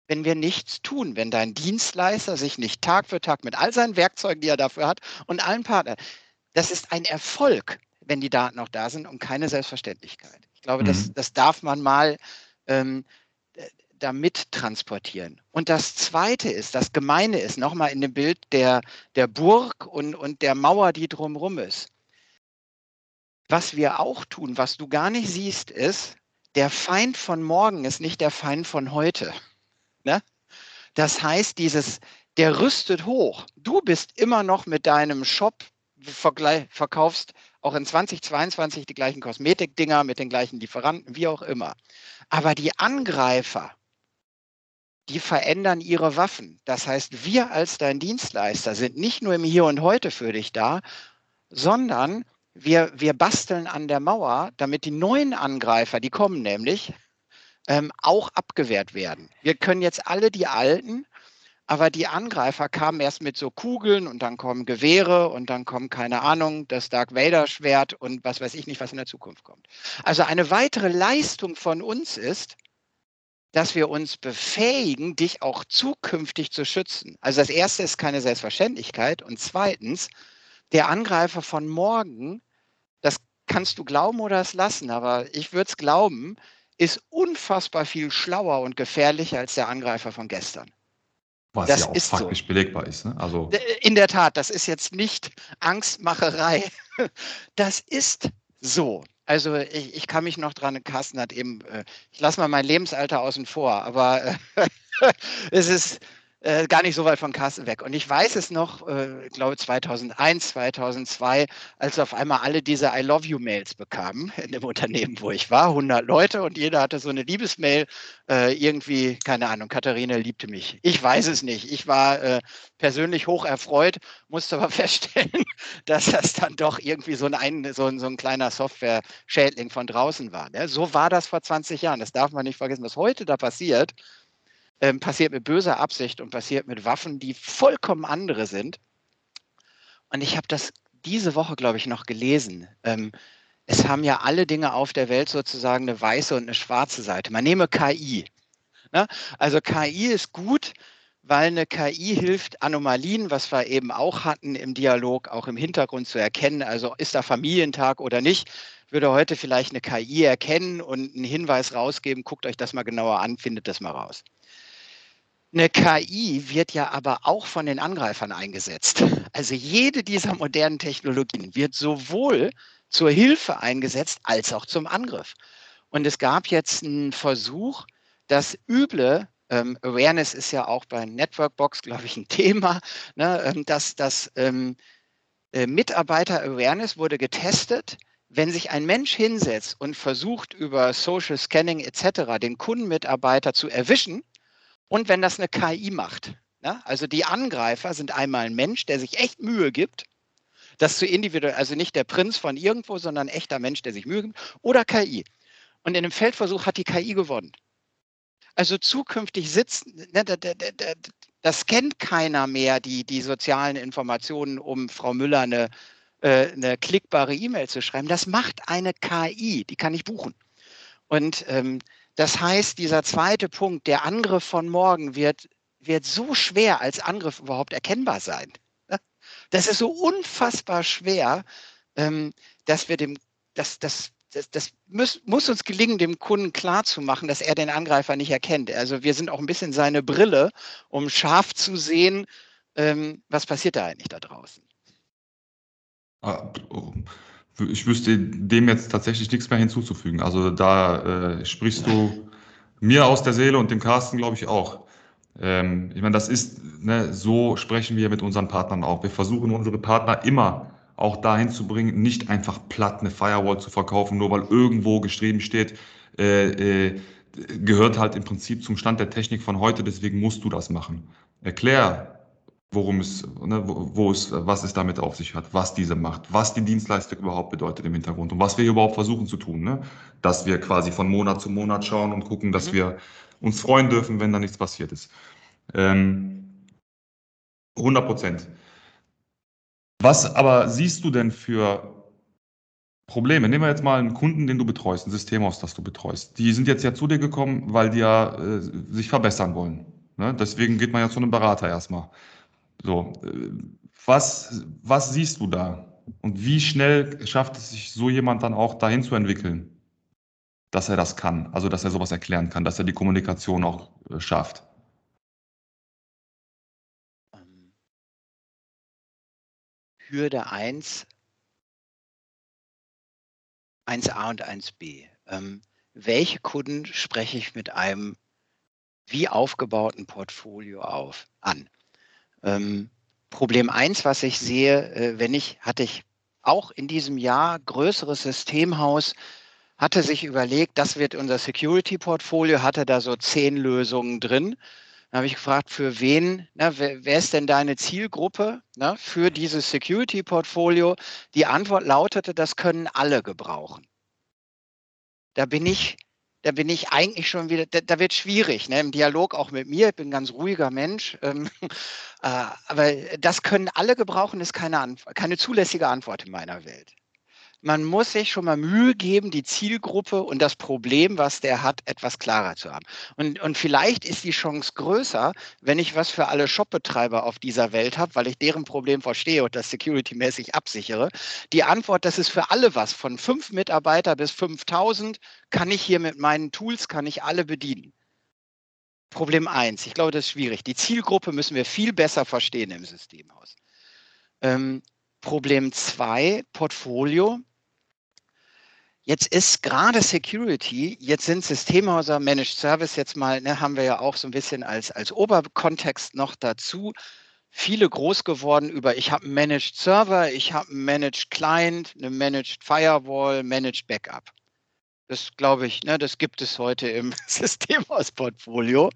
wenn wir nichts tun, wenn dein Dienstleister sich nicht Tag für Tag mit all seinen Werkzeugen, die er dafür hat, und allen Partnern, das ist ein Erfolg, wenn die Daten auch da sind und keine Selbstverständlichkeit. Ich glaube, mhm. das, das darf man mal ähm, damit transportieren. Und das Zweite ist, das Gemeine ist, nochmal in dem Bild der, der Burg und, und der Mauer, die drumherum ist. Was wir auch tun, was du gar nicht siehst, ist, der Feind von morgen ist nicht der Feind von heute. Ne? Das heißt, dieses, der rüstet hoch. Du bist immer noch mit deinem Shop, verkaufst auch in 2022 die gleichen Kosmetikdinger mit den gleichen Lieferanten, wie auch immer. Aber die Angreifer, die verändern ihre Waffen. Das heißt, wir als dein Dienstleister sind nicht nur im Hier und Heute für dich da, sondern wir, wir basteln an der Mauer, damit die neuen Angreifer, die kommen nämlich, ähm, auch abgewehrt werden. Wir können jetzt alle die alten, aber die Angreifer kamen erst mit so Kugeln und dann kommen Gewehre und dann kommen, keine Ahnung, das Dark Vader Schwert und was weiß ich nicht, was in der Zukunft kommt. Also eine weitere Leistung von uns ist, dass wir uns befähigen, dich auch zukünftig zu schützen. Also das erste ist keine Selbstverständlichkeit und zweitens, der Angreifer von morgen, das kannst du glauben oder es lassen, aber ich würde es glauben, ist unfassbar viel schlauer und gefährlicher als der Angreifer von gestern. Was das ja auch faktisch so. belegbar ist. Ne? Also In der Tat, das ist jetzt nicht Angstmacherei. Das ist so. Also ich, ich kann mich noch dran, Carsten hat eben, äh, ich lasse mal mein Lebensalter außen vor, aber es ist, äh, gar nicht so weit von Carsten weg. Und ich weiß es noch, äh, glaube 2001, 2002, als auf einmal alle diese I love you Mails bekamen in dem Unternehmen, wo ich war, 100 Leute und jeder hatte so eine Liebesmail, äh, irgendwie, keine Ahnung, Katharina liebte mich. Ich weiß es nicht. Ich war äh, persönlich hoch erfreut, musste aber feststellen, dass das dann doch irgendwie so ein, so ein, so ein kleiner Software-Schädling von draußen war. Ne? So war das vor 20 Jahren. Das darf man nicht vergessen. Was heute da passiert, ähm, passiert mit böser Absicht und passiert mit Waffen, die vollkommen andere sind. Und ich habe das diese Woche, glaube ich, noch gelesen. Ähm, es haben ja alle Dinge auf der Welt sozusagen eine weiße und eine schwarze Seite. Man nehme KI. Ne? Also KI ist gut, weil eine KI hilft, Anomalien, was wir eben auch hatten im Dialog, auch im Hintergrund zu erkennen. Also ist da Familientag oder nicht, würde heute vielleicht eine KI erkennen und einen Hinweis rausgeben, guckt euch das mal genauer an, findet das mal raus. Eine KI wird ja aber auch von den Angreifern eingesetzt. Also jede dieser modernen Technologien wird sowohl zur Hilfe eingesetzt als auch zum Angriff. Und es gab jetzt einen Versuch, das üble ähm, Awareness ist ja auch bei Networkbox, glaube ich, ein Thema, ne, ähm, dass das ähm, äh, Mitarbeiter-Awareness wurde getestet. Wenn sich ein Mensch hinsetzt und versucht, über Social Scanning etc. den Kundenmitarbeiter zu erwischen und wenn das eine KI macht, ne, also die Angreifer sind einmal ein Mensch, der sich echt Mühe gibt, das zu individuell, also nicht der Prinz von irgendwo, sondern ein echter Mensch, der sich Mühe gibt, oder KI. Und in dem Feldversuch hat die KI gewonnen. Also zukünftig sitzen, ne, das kennt keiner mehr, die, die sozialen Informationen, um Frau Müller eine, äh, eine klickbare E-Mail zu schreiben. Das macht eine KI, die kann ich buchen. Und ähm, das heißt, dieser zweite Punkt, der Angriff von morgen wird, wird so schwer als Angriff überhaupt erkennbar sein. Ne? Das ist so unfassbar schwer, ähm, dass wir dem, dass, dass das, das muss, muss, uns gelingen, dem Kunden klarzumachen, dass er den Angreifer nicht erkennt. Also wir sind auch ein bisschen seine Brille, um scharf zu sehen, ähm, was passiert da eigentlich da draußen. Ich wüsste dem jetzt tatsächlich nichts mehr hinzuzufügen. Also da äh, sprichst du mir aus der Seele und dem Carsten, glaube ich, auch. Ähm, ich meine, das ist, ne, so sprechen wir mit unseren Partnern auch. Wir versuchen unsere Partner immer auch dahin zu bringen, nicht einfach platt eine Firewall zu verkaufen, nur weil irgendwo geschrieben steht, äh, äh, gehört halt im Prinzip zum Stand der Technik von heute, deswegen musst du das machen. Erklär, worum es, ne, wo, wo es, was es damit auf sich hat, was diese macht, was die Dienstleistung überhaupt bedeutet im Hintergrund und was wir überhaupt versuchen zu tun. Ne? Dass wir quasi von Monat zu Monat schauen und gucken, dass mhm. wir uns freuen dürfen, wenn da nichts passiert ist. Ähm, 100 Prozent. Was aber siehst du denn für Probleme? Nehmen wir jetzt mal einen Kunden, den du betreust, ein Systemhaus, das du betreust. Die sind jetzt ja zu dir gekommen, weil die ja äh, sich verbessern wollen. Ne? Deswegen geht man ja zu einem Berater erstmal. So, äh, was, was siehst du da? Und wie schnell schafft es sich so jemand dann auch dahin zu entwickeln, dass er das kann, also dass er sowas erklären kann, dass er die Kommunikation auch äh, schafft? Hürde 1, 1a und 1b. Ähm, welche Kunden spreche ich mit einem wie aufgebauten Portfolio auf an? Ähm, Problem 1, was ich sehe, äh, wenn ich, hatte ich auch in diesem Jahr größeres Systemhaus, hatte sich überlegt, das wird unser Security-Portfolio, hatte da so zehn Lösungen drin. Dann habe ich gefragt, für wen, na, wer, wer, ist denn deine Zielgruppe na, für dieses Security-Portfolio? Die Antwort lautete, das können alle gebrauchen. Da bin ich, da bin ich eigentlich schon wieder, da, da wird schwierig, ne, im Dialog auch mit mir. Ich bin ein ganz ruhiger Mensch. Ähm, äh, aber das können alle gebrauchen, ist keine, keine zulässige Antwort in meiner Welt man muss sich schon mal Mühe geben, die Zielgruppe und das Problem, was der hat, etwas klarer zu haben. Und, und vielleicht ist die Chance größer, wenn ich was für alle Shopbetreiber auf dieser Welt habe, weil ich deren Problem verstehe und das security-mäßig absichere. Die Antwort, das ist für alle was. Von fünf Mitarbeiter bis 5000 kann ich hier mit meinen Tools, kann ich alle bedienen. Problem eins, ich glaube, das ist schwierig. Die Zielgruppe müssen wir viel besser verstehen im Systemhaus. Ähm, Problem zwei, Portfolio. Jetzt ist gerade Security, jetzt sind Systemhäuser, Managed Service jetzt mal, ne, haben wir ja auch so ein bisschen als, als Oberkontext noch dazu. Viele groß geworden über, ich habe einen Managed Server, ich habe einen Managed Client, eine Managed Firewall, Managed Backup. Das glaube ich, ne, das gibt es heute im Systemhaus-Portfolio.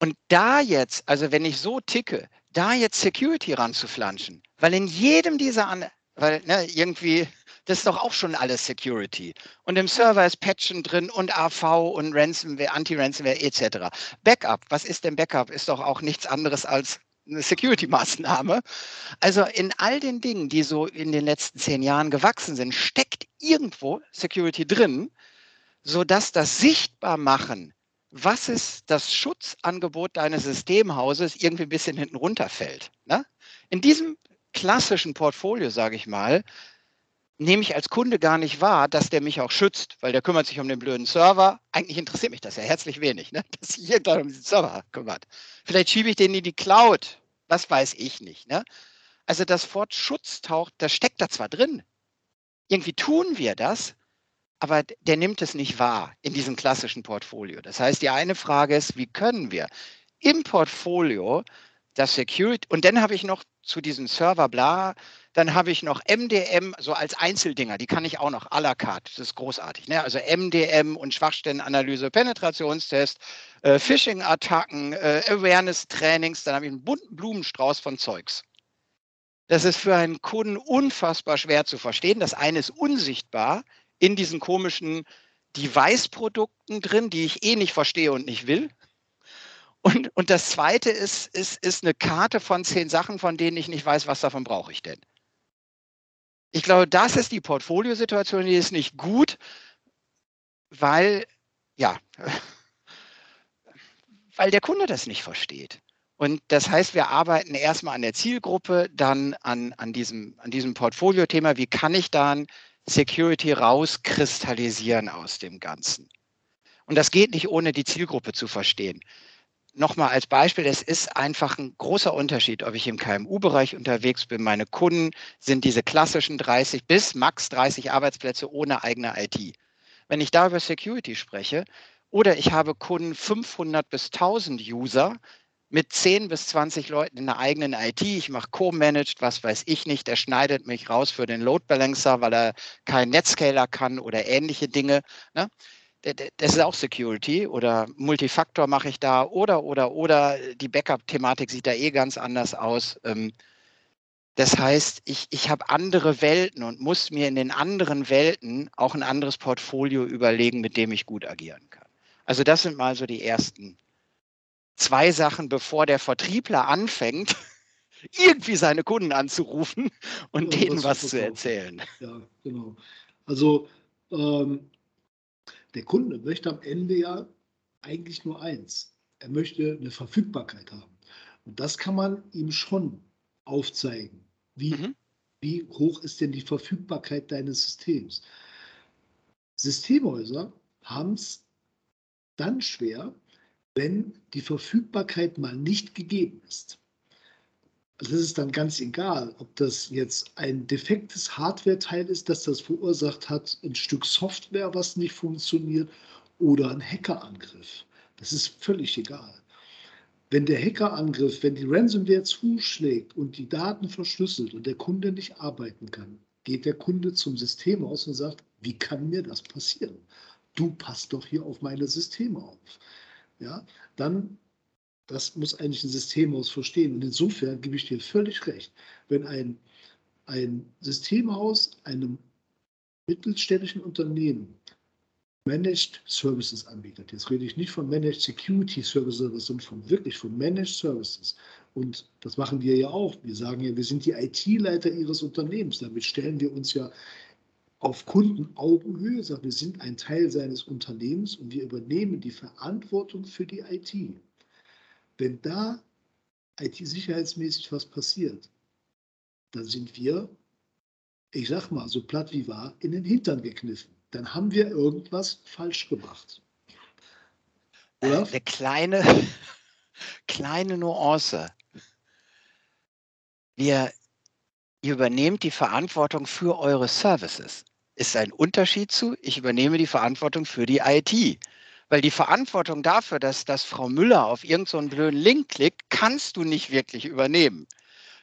Und da jetzt, also wenn ich so ticke, da jetzt Security ranzuflanschen, weil in jedem dieser, An weil ne, irgendwie Das ist doch auch schon alles Security. Und im Server ist Patchen drin und AV und Ransomware, Anti-Ransomware etc. Backup, was ist denn Backup? Ist doch auch nichts anderes als eine Security-Maßnahme. Also in all den Dingen, die so in den letzten zehn Jahren gewachsen sind, steckt irgendwo Security drin, sodass das Sichtbarmachen, was ist das Schutzangebot deines Systemhauses, irgendwie ein bisschen hinten runterfällt. Ne? In diesem klassischen Portfolio, sage ich mal, nehme ich als Kunde gar nicht wahr, dass der mich auch schützt, weil der kümmert sich um den blöden Server. Eigentlich interessiert mich das ja herzlich wenig, ne? dass sich irgendwann um diesen Server kümmert. Vielleicht schiebe ich den in die Cloud, was weiß ich nicht. Ne? Also das Wort Schutz taucht, das steckt da zwar drin. Irgendwie tun wir das, aber der nimmt es nicht wahr in diesem klassischen Portfolio. Das heißt, die eine Frage ist, wie können wir im Portfolio das Security, und dann habe ich noch zu diesem Server bla, dann habe ich noch MDM so als Einzeldinger, die kann ich auch noch à la carte. Das ist großartig. Ne? Also MDM und Schwachstellenanalyse, Penetrationstest, äh, Phishing-Attacken, äh, Awareness-Trainings, dann habe ich einen bunten Blumenstrauß von Zeugs. Das ist für einen Kunden unfassbar schwer zu verstehen. Das eine ist unsichtbar in diesen komischen Device-Produkten drin, die ich eh nicht verstehe und nicht will. Und, und das zweite ist, ist, ist eine Karte von zehn Sachen, von denen ich nicht weiß, was davon brauche ich denn. Ich glaube, das ist die Portfoliosituation, die ist nicht gut, weil, ja, weil der Kunde das nicht versteht. Und das heißt, wir arbeiten erstmal an der Zielgruppe, dann an, an diesem, an diesem Portfolio-Thema. Wie kann ich dann Security rauskristallisieren aus dem Ganzen? Und das geht nicht, ohne die Zielgruppe zu verstehen nochmal als Beispiel, es ist einfach ein großer Unterschied, ob ich im KMU-Bereich unterwegs bin. Meine Kunden sind diese klassischen 30 bis max 30 Arbeitsplätze ohne eigene IT. Wenn ich da über Security spreche, oder ich habe Kunden 500 bis 1000 User mit 10 bis 20 Leuten in der eigenen IT. Ich mache Co-Managed, was weiß ich nicht. Der schneidet mich raus für den Load Balancer, weil er keinen Netscaler kann oder ähnliche Dinge. Ne? Das ist auch Security oder Multifaktor mache ich da oder, oder, oder. Die Backup-Thematik sieht da eh ganz anders aus. Ähm, das heißt, ich, ich habe andere Welten und muss mir in den anderen Welten auch ein anderes Portfolio überlegen, mit dem ich gut agieren kann. Also das sind mal so die ersten zwei Sachen, bevor der Vertriebler anfängt, irgendwie seine Kunden anzurufen und ja, denen was zu erzählen. Ja, genau. Also ähm, der Kunde möchte am Ende ja eigentlich nur eins. Er möchte eine Verfügbarkeit haben. Und das kann man ihm schon aufzeigen. Wie, mhm. wie hoch ist denn die Verfügbarkeit deines Systems? Systemhäuser haben es dann schwer, wenn die Verfügbarkeit mal nicht gegeben ist. Also es ist dann ganz egal, ob das jetzt ein defektes Hardware-Teil ist, das das verursacht hat, ein Stück Software, was nicht funktioniert, oder ein Hackerangriff. Das ist völlig egal. Wenn der Hackerangriff, wenn die Ransomware zuschlägt und die Daten verschlüsselt und der Kunde nicht arbeiten kann, geht der Kunde zum System aus und sagt, wie kann mir das passieren? Du passt doch hier auf meine Systeme auf. Ja, dann das muss eigentlich ein Systemhaus verstehen. Und insofern gebe ich dir völlig recht. Wenn ein, ein Systemhaus einem mittelständischen Unternehmen Managed Services anbietet, jetzt rede ich nicht von Managed Security Services, sondern von wirklich von Managed Services. Und das machen wir ja auch. Wir sagen ja, wir sind die IT-Leiter Ihres Unternehmens. Damit stellen wir uns ja auf Kundenaugenhöhe, sagen wir sind ein Teil seines Unternehmens und wir übernehmen die Verantwortung für die IT. Wenn da IT-sicherheitsmäßig was passiert, dann sind wir, ich sag mal, so platt wie wahr, in den Hintern gekniffen. Dann haben wir irgendwas falsch gemacht. Oder? Eine kleine, kleine Nuance. Wir, ihr übernehmt die Verantwortung für eure Services. Ist ein Unterschied zu, ich übernehme die Verantwortung für die IT. Weil die Verantwortung dafür, dass, dass Frau Müller auf irgendeinen so blöden Link klickt, kannst du nicht wirklich übernehmen.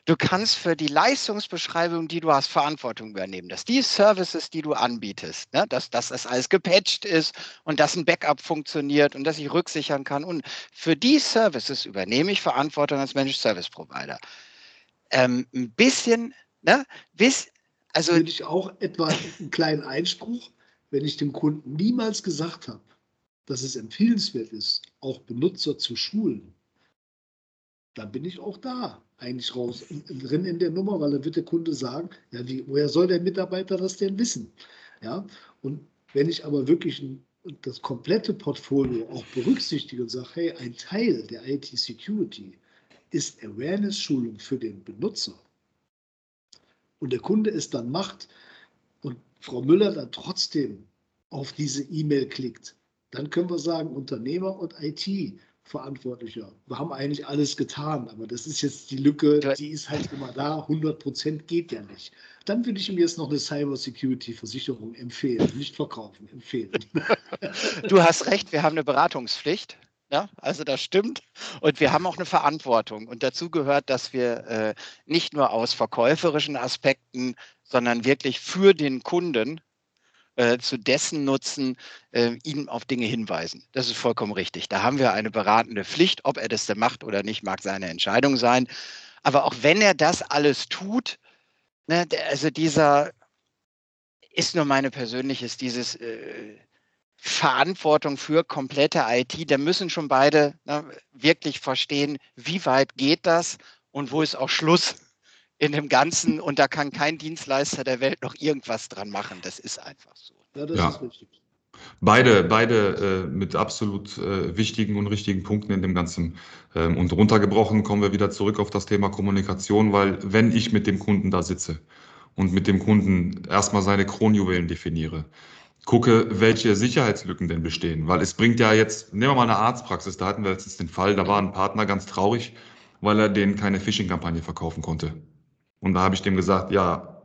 Du kannst für die Leistungsbeschreibung, die du hast, Verantwortung übernehmen. Dass die Services, die du anbietest, ne, dass, dass das alles gepatcht ist und dass ein Backup funktioniert und dass ich rücksichern kann. Und für die Services übernehme ich Verantwortung als Managed Service Provider. Ähm, ein bisschen, ne, bis, also, würde ich auch etwa einen kleinen Einspruch, wenn ich dem Kunden niemals gesagt habe, dass es empfehlenswert ist, auch Benutzer zu schulen, dann bin ich auch da eigentlich raus drin in der Nummer, weil dann wird der Kunde sagen, ja, wie, woher soll der Mitarbeiter das denn wissen? Ja, und wenn ich aber wirklich ein, das komplette Portfolio auch berücksichtige und sage, hey, ein Teil der IT-Security ist Awareness-Schulung für den Benutzer und der Kunde es dann macht und Frau Müller dann trotzdem auf diese E-Mail klickt, dann können wir sagen, Unternehmer und IT Verantwortlicher. Wir haben eigentlich alles getan, aber das ist jetzt die Lücke, die ist halt immer da. 100 Prozent geht ja nicht. Dann würde ich ihm jetzt noch eine Cybersecurity-Versicherung empfehlen, nicht verkaufen, empfehlen. Du hast recht, wir haben eine Beratungspflicht. Ja, also das stimmt. Und wir haben auch eine Verantwortung. Und dazu gehört, dass wir äh, nicht nur aus verkäuferischen Aspekten, sondern wirklich für den Kunden äh, zu dessen Nutzen äh, ihn auf Dinge hinweisen. Das ist vollkommen richtig. Da haben wir eine beratende Pflicht. Ob er das denn macht oder nicht, mag seine Entscheidung sein. Aber auch wenn er das alles tut, ne, also dieser ist nur meine persönliches, dieses äh, Verantwortung für komplette IT, da müssen schon beide ne, wirklich verstehen, wie weit geht das und wo ist auch Schluss in dem Ganzen und da kann kein Dienstleister der Welt noch irgendwas dran machen. Das ist einfach so. Ja, das ja. ist richtig. Beide, beide äh, mit absolut äh, wichtigen und richtigen Punkten in dem Ganzen. Ähm, und runtergebrochen kommen wir wieder zurück auf das Thema Kommunikation, weil wenn ich mit dem Kunden da sitze und mit dem Kunden erstmal seine Kronjuwelen definiere, gucke, welche Sicherheitslücken denn bestehen. Weil es bringt ja jetzt, nehmen wir mal eine Arztpraxis, da hatten wir jetzt den Fall, da war ein Partner ganz traurig, weil er denen keine Phishing-Kampagne verkaufen konnte. Und da habe ich dem gesagt, ja,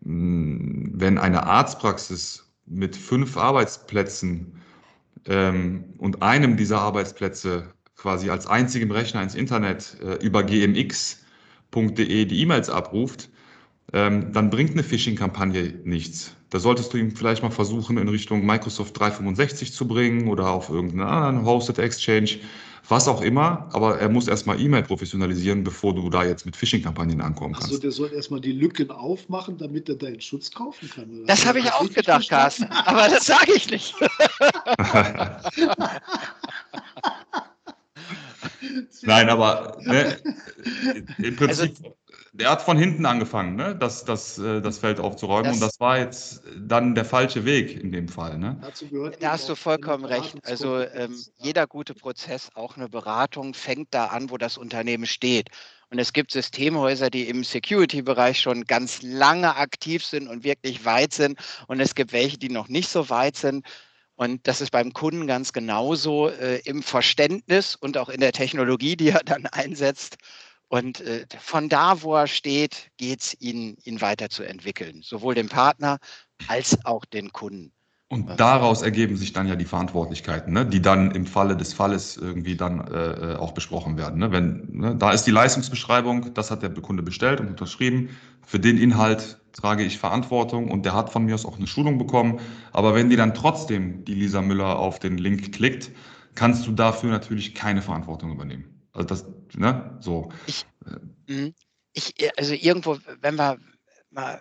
wenn eine Arztpraxis mit fünf Arbeitsplätzen ähm, und einem dieser Arbeitsplätze quasi als einzigem Rechner ins Internet äh, über gmx.de die E-Mails abruft, ähm, dann bringt eine Phishing-Kampagne nichts. Da solltest du ihm vielleicht mal versuchen, in Richtung Microsoft 365 zu bringen oder auf irgendeinen anderen Hosted Exchange was auch immer, aber er muss erstmal E-Mail professionalisieren, bevor du da jetzt mit Phishing-Kampagnen ankommen kannst. Also der soll erstmal die Lücken aufmachen, damit er deinen Schutz kaufen kann. Oder? Das habe ich auch gedacht, Carsten, aber das sage ich nicht. Nein, aber ne, im Prinzip, also, der hat von hinten angefangen, ne, das, das, äh, das Feld aufzuräumen das, und das war jetzt dann der falsche Weg in dem Fall. Ne? Da hast du vollkommen recht. Also ähm, jeder gute Prozess, auch eine Beratung, fängt da an, wo das Unternehmen steht. Und es gibt Systemhäuser, die im Security-Bereich schon ganz lange aktiv sind und wirklich weit sind. Und es gibt welche, die noch nicht so weit sind. Und das ist beim Kunden ganz genauso äh, im Verständnis und auch in der Technologie, die er dann einsetzt. Und äh, von da, wo er steht, geht es ihn, ihn weiterzuentwickeln, sowohl den Partner als auch den Kunden. Und daraus ergeben sich dann ja die Verantwortlichkeiten, ne, die dann im Falle des Falles irgendwie dann äh, äh, auch besprochen werden. Ne? Wenn, ne, da ist die Leistungsbeschreibung, das hat der Kunde bestellt und unterschrieben. Für den Inhalt trage ich Verantwortung und der hat von mir aus auch eine Schulung bekommen. Aber wenn die dann trotzdem die Lisa Müller auf den Link klickt, kannst du dafür natürlich keine Verantwortung übernehmen. Also das, ne, so. Ich, mhm. ich, also irgendwo, wenn wir mal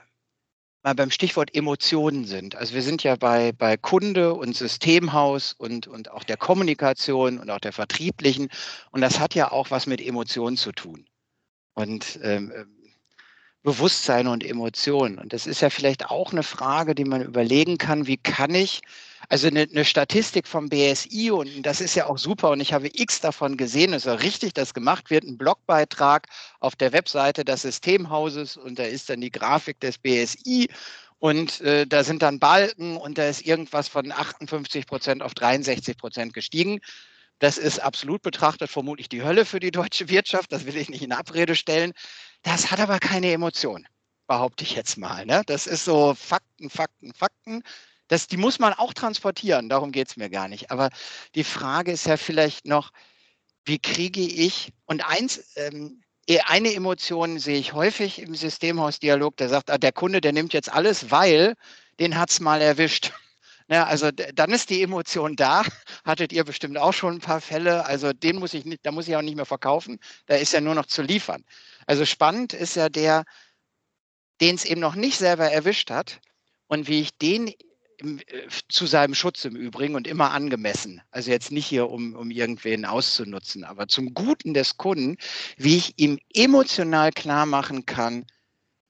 mal beim Stichwort Emotionen sind. Also wir sind ja bei, bei Kunde und Systemhaus und, und auch der Kommunikation und auch der Vertrieblichen. Und das hat ja auch was mit Emotionen zu tun. Und ähm, Bewusstsein und Emotionen. Und das ist ja vielleicht auch eine Frage, die man überlegen kann, wie kann ich, also eine, eine, Statistik vom BSI, und das ist ja auch super, und ich habe x davon gesehen, es ist ja richtig, dass gemacht wird, ein Blogbeitrag auf der Webseite des Systemhauses und da ist dann die Grafik des BSI und äh, da sind dann Balken und da ist irgendwas von 58 Prozent auf 63 Prozent gestiegen. Das ist absolut betrachtet vermutlich die Hölle für die deutsche Wirtschaft. Das will ich nicht in Abrede stellen. Das hat aber keine Emotion, behaupte ich jetzt mal. Ne? Das ist so Fakten, Fakten, Fakten. Das, die muss man auch transportieren, darum geht es mir gar nicht. Aber die Frage ist ja vielleicht noch, wie kriege ich, und eins, ähm, eh, eine Emotion sehe ich häufig im Systemhausdialog, der sagt, ah, der Kunde, der nimmt jetzt alles, weil den hat es mal erwischt. Ja, also dann ist die Emotion da. Hattet ihr bestimmt auch schon ein paar Fälle. Also den muss ich nicht, da muss ich auch nicht mehr verkaufen. Da ist ja nur noch zu liefern. Also spannend ist ja der, den es eben noch nicht selber erwischt hat und wie ich den im, äh, zu seinem Schutz im Übrigen und immer angemessen. Also jetzt nicht hier, um, um irgendwen auszunutzen, aber zum Guten des Kunden, wie ich ihm emotional klar machen kann,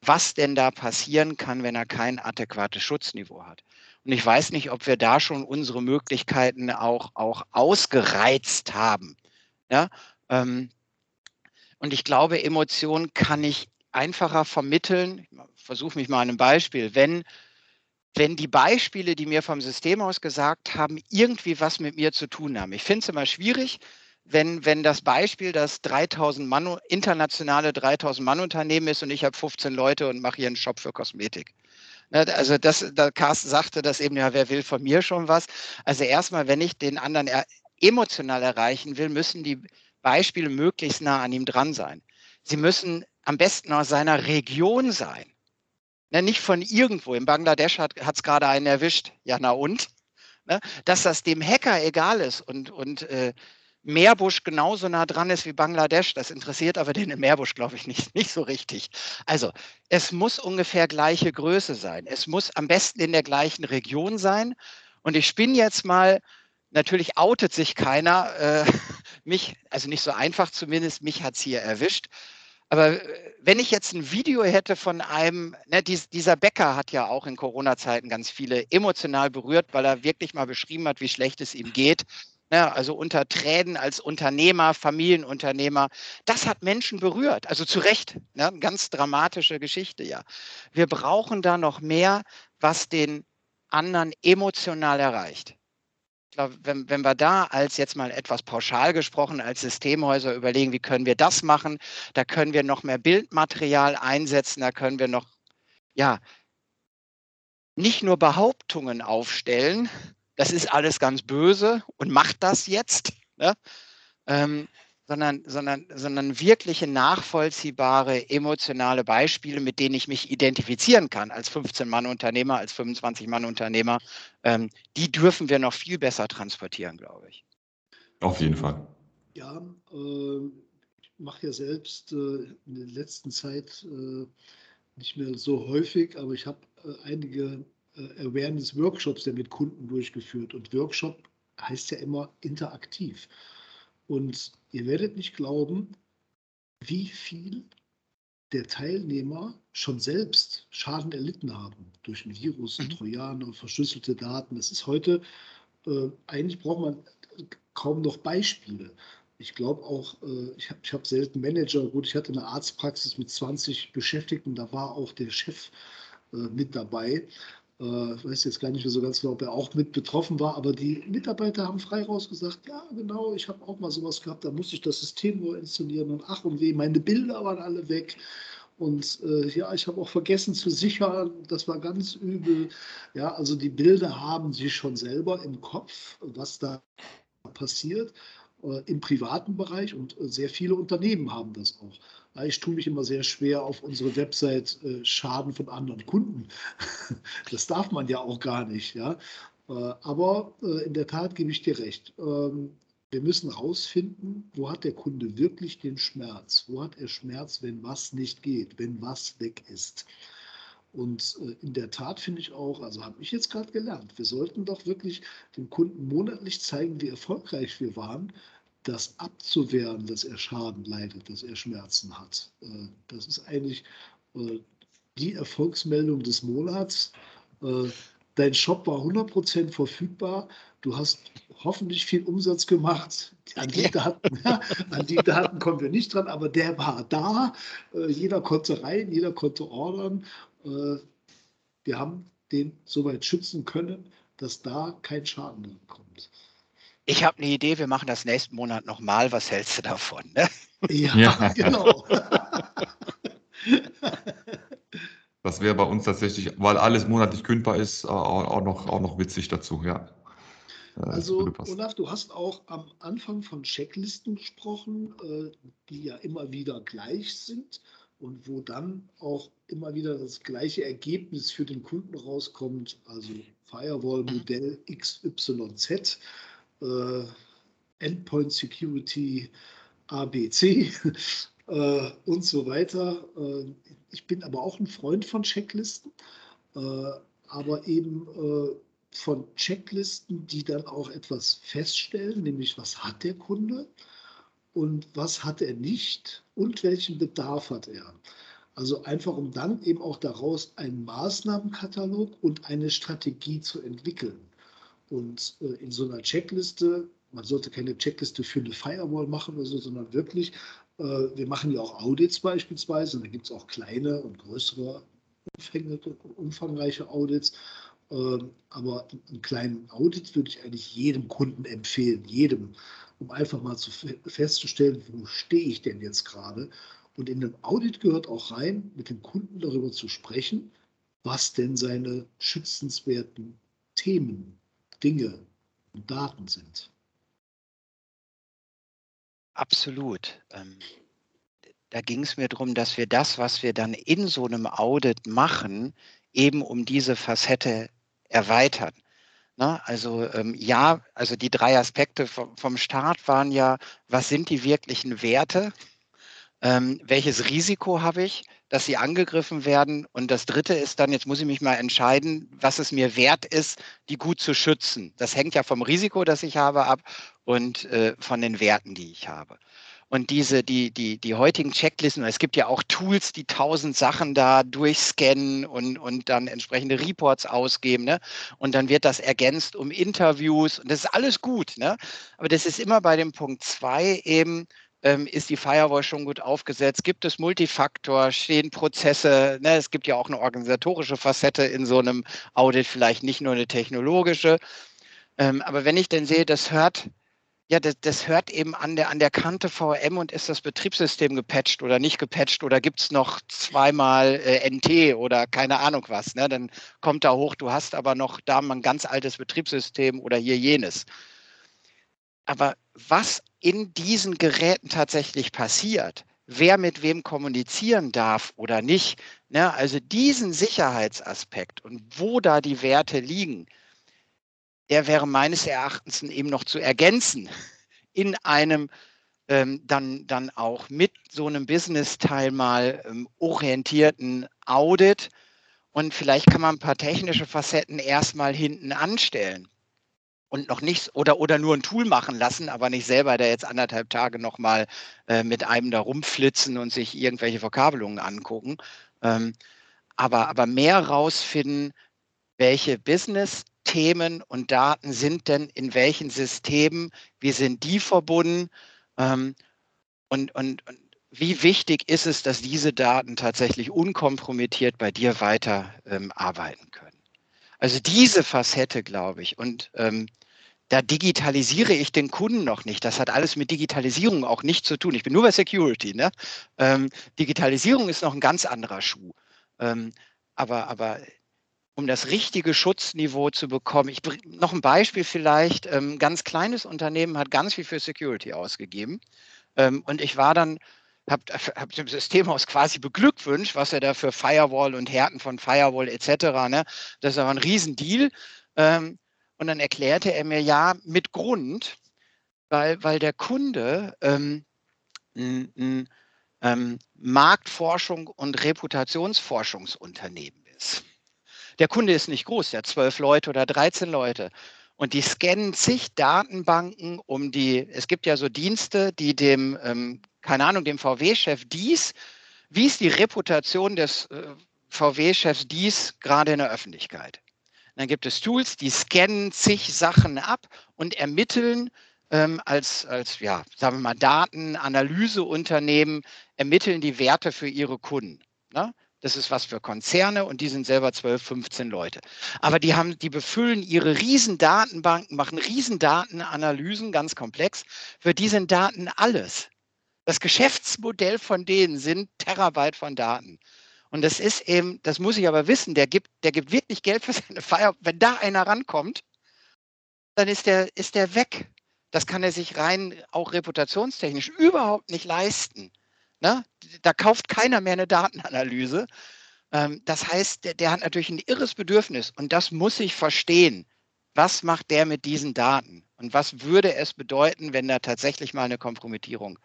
was denn da passieren kann, wenn er kein adäquates Schutzniveau hat. Und ich weiß nicht, ob wir da schon unsere Möglichkeiten auch, auch ausgereizt haben. Ja? Ähm, und ich glaube, Emotionen kann ich einfacher vermitteln. Ich versuche mich mal an einem Beispiel. Wenn wenn die Beispiele, die mir vom System aus gesagt haben, irgendwie was mit mir zu tun haben. Ich finde es immer schwierig, wenn, wenn das Beispiel das 3000 Mann, internationale 3000 Mann Unternehmen ist und ich habe 15 Leute und mache hier einen Shop für Kosmetik. Ne, also das, da Carsten sagte das eben, ja, wer will von mir schon was? Also erstmal, wenn ich den anderen er, emotional erreichen will, müssen die Beispiele möglichst nah an ihm dran sein. Sie müssen am besten aus seiner Region sein. Ne, nicht von irgendwo. In Bangladesch hat es gerade einen erwischt. Ja, na und? Ne, dass das dem Hacker egal ist und, und äh, Meerbusch genauso nah dran ist wie Bangladesch, das interessiert aber den im Meerbusch, glaube ich, nicht, nicht so richtig. Also, es muss ungefähr gleiche Größe sein. Es muss am besten in der gleichen Region sein. Und ich spinne jetzt mal, natürlich outet sich keiner, äh, mich, also nicht so einfach zumindest, mich hat es hier erwischt. Aber äh, wenn ich jetzt ein Video hätte von einem, ne, dies, dieser Bäcker hat ja auch in Corona-Zeiten ganz viele emotional berührt, weil er wirklich mal beschrieben hat, wie schlecht es ihm geht. Ne, also unter Tränen als Unternehmer, Familienunternehmer. Das hat Menschen berührt. Also zu Recht. Ne, ganz dramatische Geschichte, ja. Wir brauchen da noch mehr, was den anderen emotional erreicht glaube, wenn, wenn wir da als jetzt mal etwas pauschal gesprochen, als Systemhäuser überlegen, wie können wir das machen, da können wir noch mehr Bildmaterial einsetzen, da können wir noch, ja, nicht nur Behauptungen aufstellen, das ist alles ganz böse und macht das jetzt, ne? ähm, sondern, sondern, sondern wirkliche nachvollziehbare, emotionale Beispiele, mit denen ich mich identifizieren kann als 15-Mann-Unternehmer, als 25-Mann-Unternehmer, ähm, die dürfen wir noch viel besser transportieren, glaube ich. Auf jeden Fall. Ja, äh, ich mache ja selbst äh, in der letzten Zeit äh, nicht mehr so häufig, aber ich habe äh, einige äh, Awareness-Workshops ja mit Kunden durchgeführt. Und Workshop heißt ja immer interaktiv. Und ihr werdet nicht glauben, wie viel der Teilnehmer schon selbst Schaden erlitten haben durch ein Virus, mhm. Trojaner, verschlüsselte Daten. Das ist heute, äh, eigentlich braucht man kaum noch Beispiele. Ich glaube auch, äh, ich habe hab selten Manager. Gut, ich hatte eine Arztpraxis mit 20 Beschäftigten, da war auch der Chef äh, mit dabei. Äh, ich weiß jetzt gar nicht mehr so ganz genau, ob er auch mit betroffen war, aber die Mitarbeiter haben frei raus gesagt, ja genau, ich habe auch mal sowas gehabt, da musste ich das System nur installieren und ach und weh, meine Bilder waren alle weg. Und äh, ja, ich habe auch vergessen zu sichern, das war ganz übel. Ja, also die Bilder haben sie schon selber im Kopf, was da passiert äh, im privaten Bereich und äh, sehr viele Unternehmen haben das auch. Ich tue mich immer sehr schwer auf unsere Website äh, Schaden von anderen Kunden. Das darf man ja auch gar nicht. Ja? Äh, aber äh, in der Tat gebe ich dir recht. Ähm, wir müssen herausfinden, wo hat der Kunde wirklich den Schmerz? Wo hat er Schmerz, wenn was nicht geht, wenn was weg ist? Und in der Tat finde ich auch, also habe ich jetzt gerade gelernt, wir sollten doch wirklich dem Kunden monatlich zeigen, wie erfolgreich wir waren, das abzuwehren, dass er Schaden leidet, dass er Schmerzen hat. Äh, das ist eigentlich äh, die Erfolgsmeldung des Monats. Äh, dein Shop war 100% verfügbar. Du hast hoffentlich viel Umsatz gemacht. An die, Daten, an die Daten kommen wir nicht dran, aber der war da. Jeder konnte rein, jeder konnte ordern. Wir haben den soweit schützen können, dass da kein Schaden kommt. Ich habe eine Idee, wir machen das nächsten Monat nochmal. Was hältst du davon? Ne? Ja, ja, genau. Das wäre bei uns tatsächlich, weil alles monatlich kündbar ist, auch noch, auch noch witzig dazu, ja. Also, Olaf, du hast auch am Anfang von Checklisten gesprochen, äh, die ja immer wieder gleich sind und wo dann auch immer wieder das gleiche Ergebnis für den Kunden rauskommt, also Firewall-Modell XYZ äh, Endpoint Security ABC. äh, und so weiter. Äh, ich bin aber auch ein Freund von Checklisten, äh, aber eben äh, von Checklisten, die dann auch etwas feststellen, nämlich was hat der Kunde und was hat er nicht und welchen Bedarf hat er. Also einfach, um dann eben auch daraus einen Maßnahmenkatalog und eine Strategie zu entwickeln. Und äh, in so einer Checkliste, man sollte keine Checkliste für eine Firewall machen oder so, sondern wirklich, äh, wir machen ja auch Audits beispielsweise, und da gibt es auch kleine und größere, umfangreiche Audits. Ähm, aber einen kleinen Audit würde ich eigentlich jedem Kunden empfehlen, jedem, um einfach mal zu festzustellen, wo stehe ich denn jetzt gerade. Und in einem Audit gehört auch rein, mit dem Kunden darüber zu sprechen, was denn seine schützenswerten Themen, Dinge und Daten sind. Absolut. Ähm, da ging es mir darum, dass wir das, was wir dann in so einem Audit machen, eben um diese Facette erweitern. Na, also ähm, ja, also die drei Aspekte vom, vom Start waren ja, was sind die wirklichen Werte? Ähm, welches Risiko habe ich, dass sie angegriffen werden? Und das dritte ist dann, jetzt muss ich mich mal entscheiden, was es mir wert ist, die gut zu schützen. Das hängt ja vom Risiko, das ich habe, ab und äh, von den Werten, die ich habe. Und diese, die, die, die heutigen Checklisten, es gibt ja auch Tools, die tausend Sachen da durchscannen und, und dann entsprechende Reports ausgeben. Ne? Und dann wird das ergänzt um Interviews und das ist alles gut. Ne? Aber das ist immer bei dem Punkt zwei eben, ähm, ist die Firewall schon gut aufgesetzt? Gibt es Multifaktor? Stehen Prozesse? Ne? Es gibt ja auch eine organisatorische Facette in so einem Audit, vielleicht nicht nur eine technologische. Ähm, aber wenn ich dann sehe, das hört ja, das, das, hört eben an der, an der Kante VM und ist das Betriebssystem gepatcht oder nicht gepatcht oder gibt es noch zweimal äh, NT oder keine Ahnung was. Ne? Dann kommt da hoch, du hast aber noch da mal ein ganz altes Betriebssystem oder hier jenes. Aber was in diesen Geräten tatsächlich passiert, wer mit wem kommunizieren darf oder nicht, ne? also diesen Sicherheitsaspekt und wo da die Werte liegen, der wäre meines Erachtens eben noch zu ergänzen in einem ähm, dann, dann auch mit so einem Business-Teil mal ähm, orientierten Audit. Und vielleicht kann man ein paar technische Facetten erstmal hinten anstellen und noch nichts oder, oder nur ein Tool machen lassen, aber nicht selber da jetzt anderthalb Tage nochmal äh, mit einem da rumflitzen und sich irgendwelche Verkabelungen angucken. Ähm, aber, aber mehr rausfinden, welche Business Themen und Daten sind denn in welchen Systemen, wie sind die verbunden ähm, und, und, und wie wichtig ist es, dass diese Daten tatsächlich unkompromittiert bei dir weiter ähm, arbeiten können. Also diese Facette, glaube ich, und ähm, da digitalisiere ich den Kunden noch nicht. Das hat alles mit Digitalisierung auch nichts zu tun. Ich bin nur bei Security. Ne? Ähm, Digitalisierung ist noch ein ganz anderer Schuh. Ähm, aber, aber um das richtige Schutzniveau zu bekommen. Ich noch ein Beispiel vielleicht. Ähm, ganz kleines Unternehmen hat ganz viel für Security ausgegeben. Ähm, und ich war dann, habe hab dem Systemhaus quasi beglückwünscht, was er da für Firewall und Härten von Firewall etc. Ne? Das ist aber ein Riesendeal. Ähm, und dann erklärte er mir ja mit Grund, weil, weil der Kunde ähm, ein, ähm, Marktforschung und Reputationsforschungsunternehmen ist. Der Kunde ist nicht groß, der hat zwölf Leute oder 13 Leute. Und die scannen zig Datenbanken um die, es gibt ja so Dienste, die dem, ähm, keine Ahnung, dem VW-Chef dies, wie ist die Reputation des äh, VW-Chefs dies gerade in der Öffentlichkeit? Dann gibt es Tools, die scannen zig Sachen ab und ermitteln ähm, als, als, ja, sagen wir mal, Datenanalyseunternehmen, ermitteln die Werte für ihre Kunden. Ne? Das ist was für Konzerne und die sind selber 12, 15 Leute. Aber die haben, die befüllen ihre riesen Datenbanken, machen riesen Datenanalysen, ganz komplex. Für die sind Daten alles. Das Geschäftsmodell von denen sind Terabyte von Daten. Und das ist eben, das muss ich aber wissen, der gibt, der gibt wirklich Geld für seine Feier. Wenn da einer rankommt, dann ist der, ist der weg. Das kann er sich rein auch reputationstechnisch überhaupt nicht leisten. Ne? Da kauft keiner mehr eine Datenanalyse. Ähm, das heißt, der, der hat natürlich ein irres Bedürfnis und das muss ich verstehen. Was macht der mit diesen Daten? Und was würde es bedeuten, wenn da tatsächlich mal eine Kompromittierung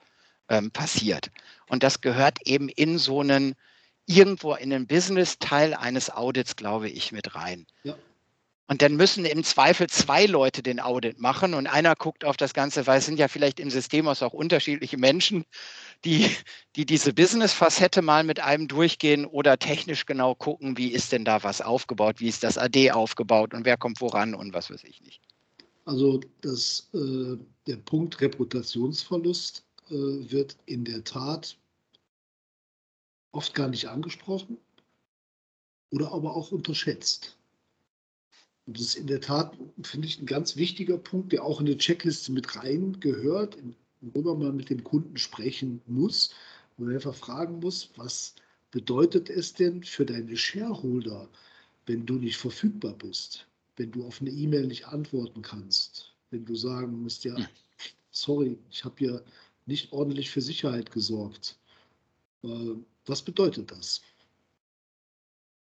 ähm, passiert. Und das gehört eben in so einen, irgendwo in den Business-Teil eines Audits, glaube ich, mit rein. Ja. Und dann müssen im Zweifel zwei Leute den Audit machen und einer guckt auf das Ganze, weil es sind ja vielleicht im System auch unterschiedliche Menschen, die, die diese Business-Facette mal mit einem durchgehen oder technisch genau gucken, wie ist denn da was aufgebaut, wie ist das AD aufgebaut und wer kommt woran und was weiß ich nicht. Also das, äh, der Punkt Reputationsverlust äh, wird in der Tat oft gar nicht angesprochen oder aber auch unterschätzt. Und das ist in der Tat, finde ich, ein ganz wichtiger Punkt, der auch in die Checkliste mit rein gehört, worüber man mit dem Kunden sprechen muss, wo man einfach fragen muss, was bedeutet es denn für deine Shareholder, wenn du nicht verfügbar bist, wenn du auf eine E-Mail nicht antworten kannst, wenn du sagen musst, ja, hm. sorry, ich habe hier nicht ordentlich für Sicherheit gesorgt. Was bedeutet das?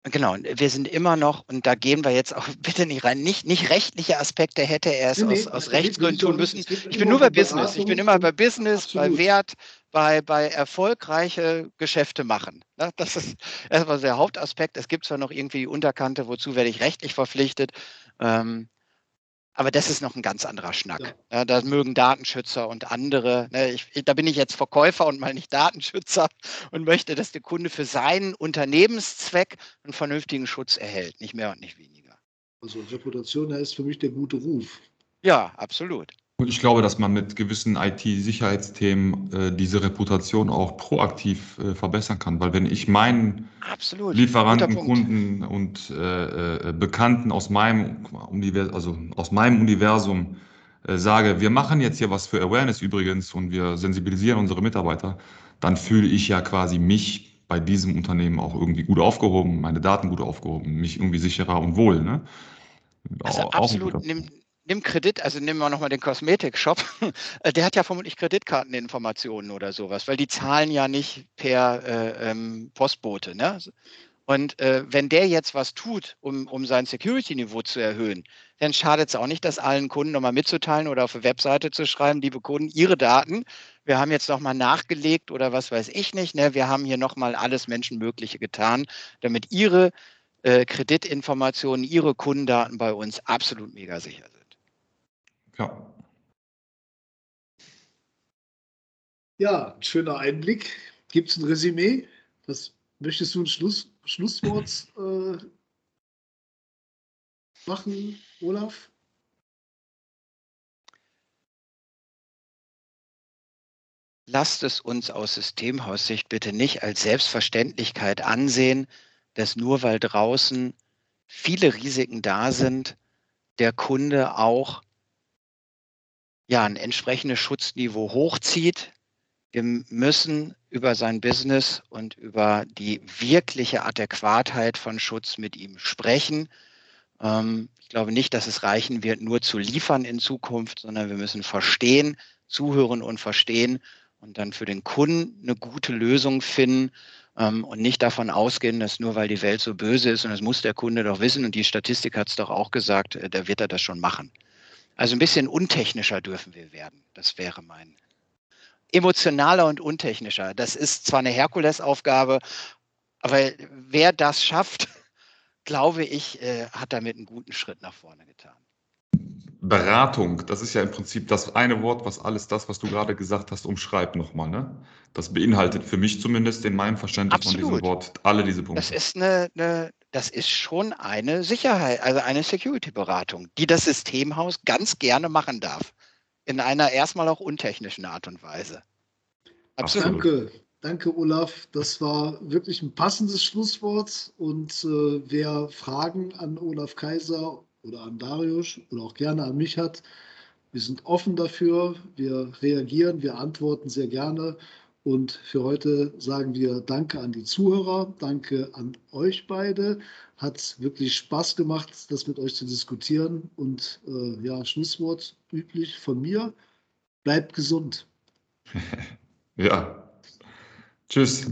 Genau, wir sind immer noch, und da gehen wir jetzt auch bitte nicht rein, nicht, nicht rechtliche Aspekte hätte er es nee, aus, aus Rechtsgründen tun müssen. Ich bin nur bei Business. Ich bin immer bei Business, Absolut. bei Wert, bei, bei erfolgreiche Geschäfte machen. Ne, das ist erstmal der Hauptaspekt. Es gibt zwar noch irgendwie die Unterkante, wozu werde ich rechtlich verpflichtet. Ähm, aber das ist noch ein ganz anderer Schnack. Ja. Da mögen Datenschützer und andere, ne, ich, da bin ich jetzt Verkäufer und mal nicht Datenschützer und möchte, dass der Kunde für seinen Unternehmenszweck einen vernünftigen Schutz erhält, nicht mehr und nicht weniger. Also Reputation ist für mich der gute Ruf. Ja, absolut. Und ich glaube, dass man mit gewissen IT-Sicherheitsthemen äh, diese Reputation auch proaktiv äh, verbessern kann. Weil wenn ich meinen Absolut. Lieferanten, Kunden und äh, äh, Bekannten aus meinem, Univers also aus meinem Universum äh, sage, wir machen jetzt hier was für Awareness übrigens und wir sensibilisieren unsere Mitarbeiter, dann fühle ich ja quasi mich bei diesem Unternehmen auch irgendwie gut aufgehoben, meine Daten gut aufgehoben, mich irgendwie sicherer und wohl. Ne? Also auch absolut, nimm Kredit, also nehmen wir nochmal den Kosmetik-Shop, äh, der hat ja vermutlich Kreditkarteninformationen oder sowas, weil die zahlen ja nicht per äh, ähm, Postbote. Ne? Und äh, wenn der jetzt was tut, um, um sein Security-Niveau zu erhöhen, dann schadet es auch nicht, das allen Kunden nochmal mitzuteilen oder auf der Webseite zu schreiben, liebe Kunden, Ihre Daten, wir haben jetzt nochmal nachgelegt oder was weiß ich nicht, ne? wir haben hier nochmal alles Menschenmögliche getan, damit Ihre äh, Kreditinformationen, Ihre Kundendaten bei uns absolut mega sicher sind. Ja. Ja, schöner Einblick. Gibt es ein Resümee? Was möchtest du ein Schluss, Schlusswort äh, machen, Olaf? Lasst es uns aus Systemhaussicht bitte nicht als Selbstverständlichkeit ansehen, dass nur weil draußen viele Risiken da sind, der Kunde auch ja, ein entsprechendes Schutzniveau hochzieht. Wir müssen über sein Business und über die wirkliche Adäquatheit von Schutz mit ihm sprechen. Ähm, ich glaube nicht, dass es reichen wird, nur zu liefern in Zukunft, sondern wir müssen verstehen, zuhören und verstehen und dann für den Kunden eine gute Lösung finden ähm, und nicht davon ausgehen, dass nur weil die Welt so böse ist und das muss der Kunde doch wissen und die Statistik hat es doch auch gesagt, äh, da wird er das schon machen. Also ein bisschen untechnischer dürfen wir werden. Das wäre mein. Emotionaler und untechnischer. Das ist zwar eine Herkulesaufgabe, aber wer das schafft, glaube ich, äh, hat damit einen guten Schritt nach vorne getan. Beratung, das ist ja im Prinzip das eine Wort, was alles das, was du gerade gesagt hast, umschreibt nochmal. Ne? Das beinhaltet für mich zumindest in meinem Verständnis Absolut. von diesem Wort alle diese Punkte. Das ist eine, eine, das ist schon eine Sicherheit, also eine Security-Beratung, die das Systemhaus ganz gerne machen darf. In einer erstmal auch untechnischen Art und Weise. Absolut. Danke, danke Olaf. Das war wirklich ein passendes Schlusswort. Und äh, wer Fragen an Olaf Kaiser oder an Darius oder auch gerne an mich hat, wir sind offen dafür. Wir reagieren, wir antworten sehr gerne. Und für heute sagen wir Danke an die Zuhörer, danke an euch beide. Hat wirklich Spaß gemacht, das mit euch zu diskutieren. Und äh, ja, Schlusswort üblich von mir. Bleibt gesund. ja. Tschüss.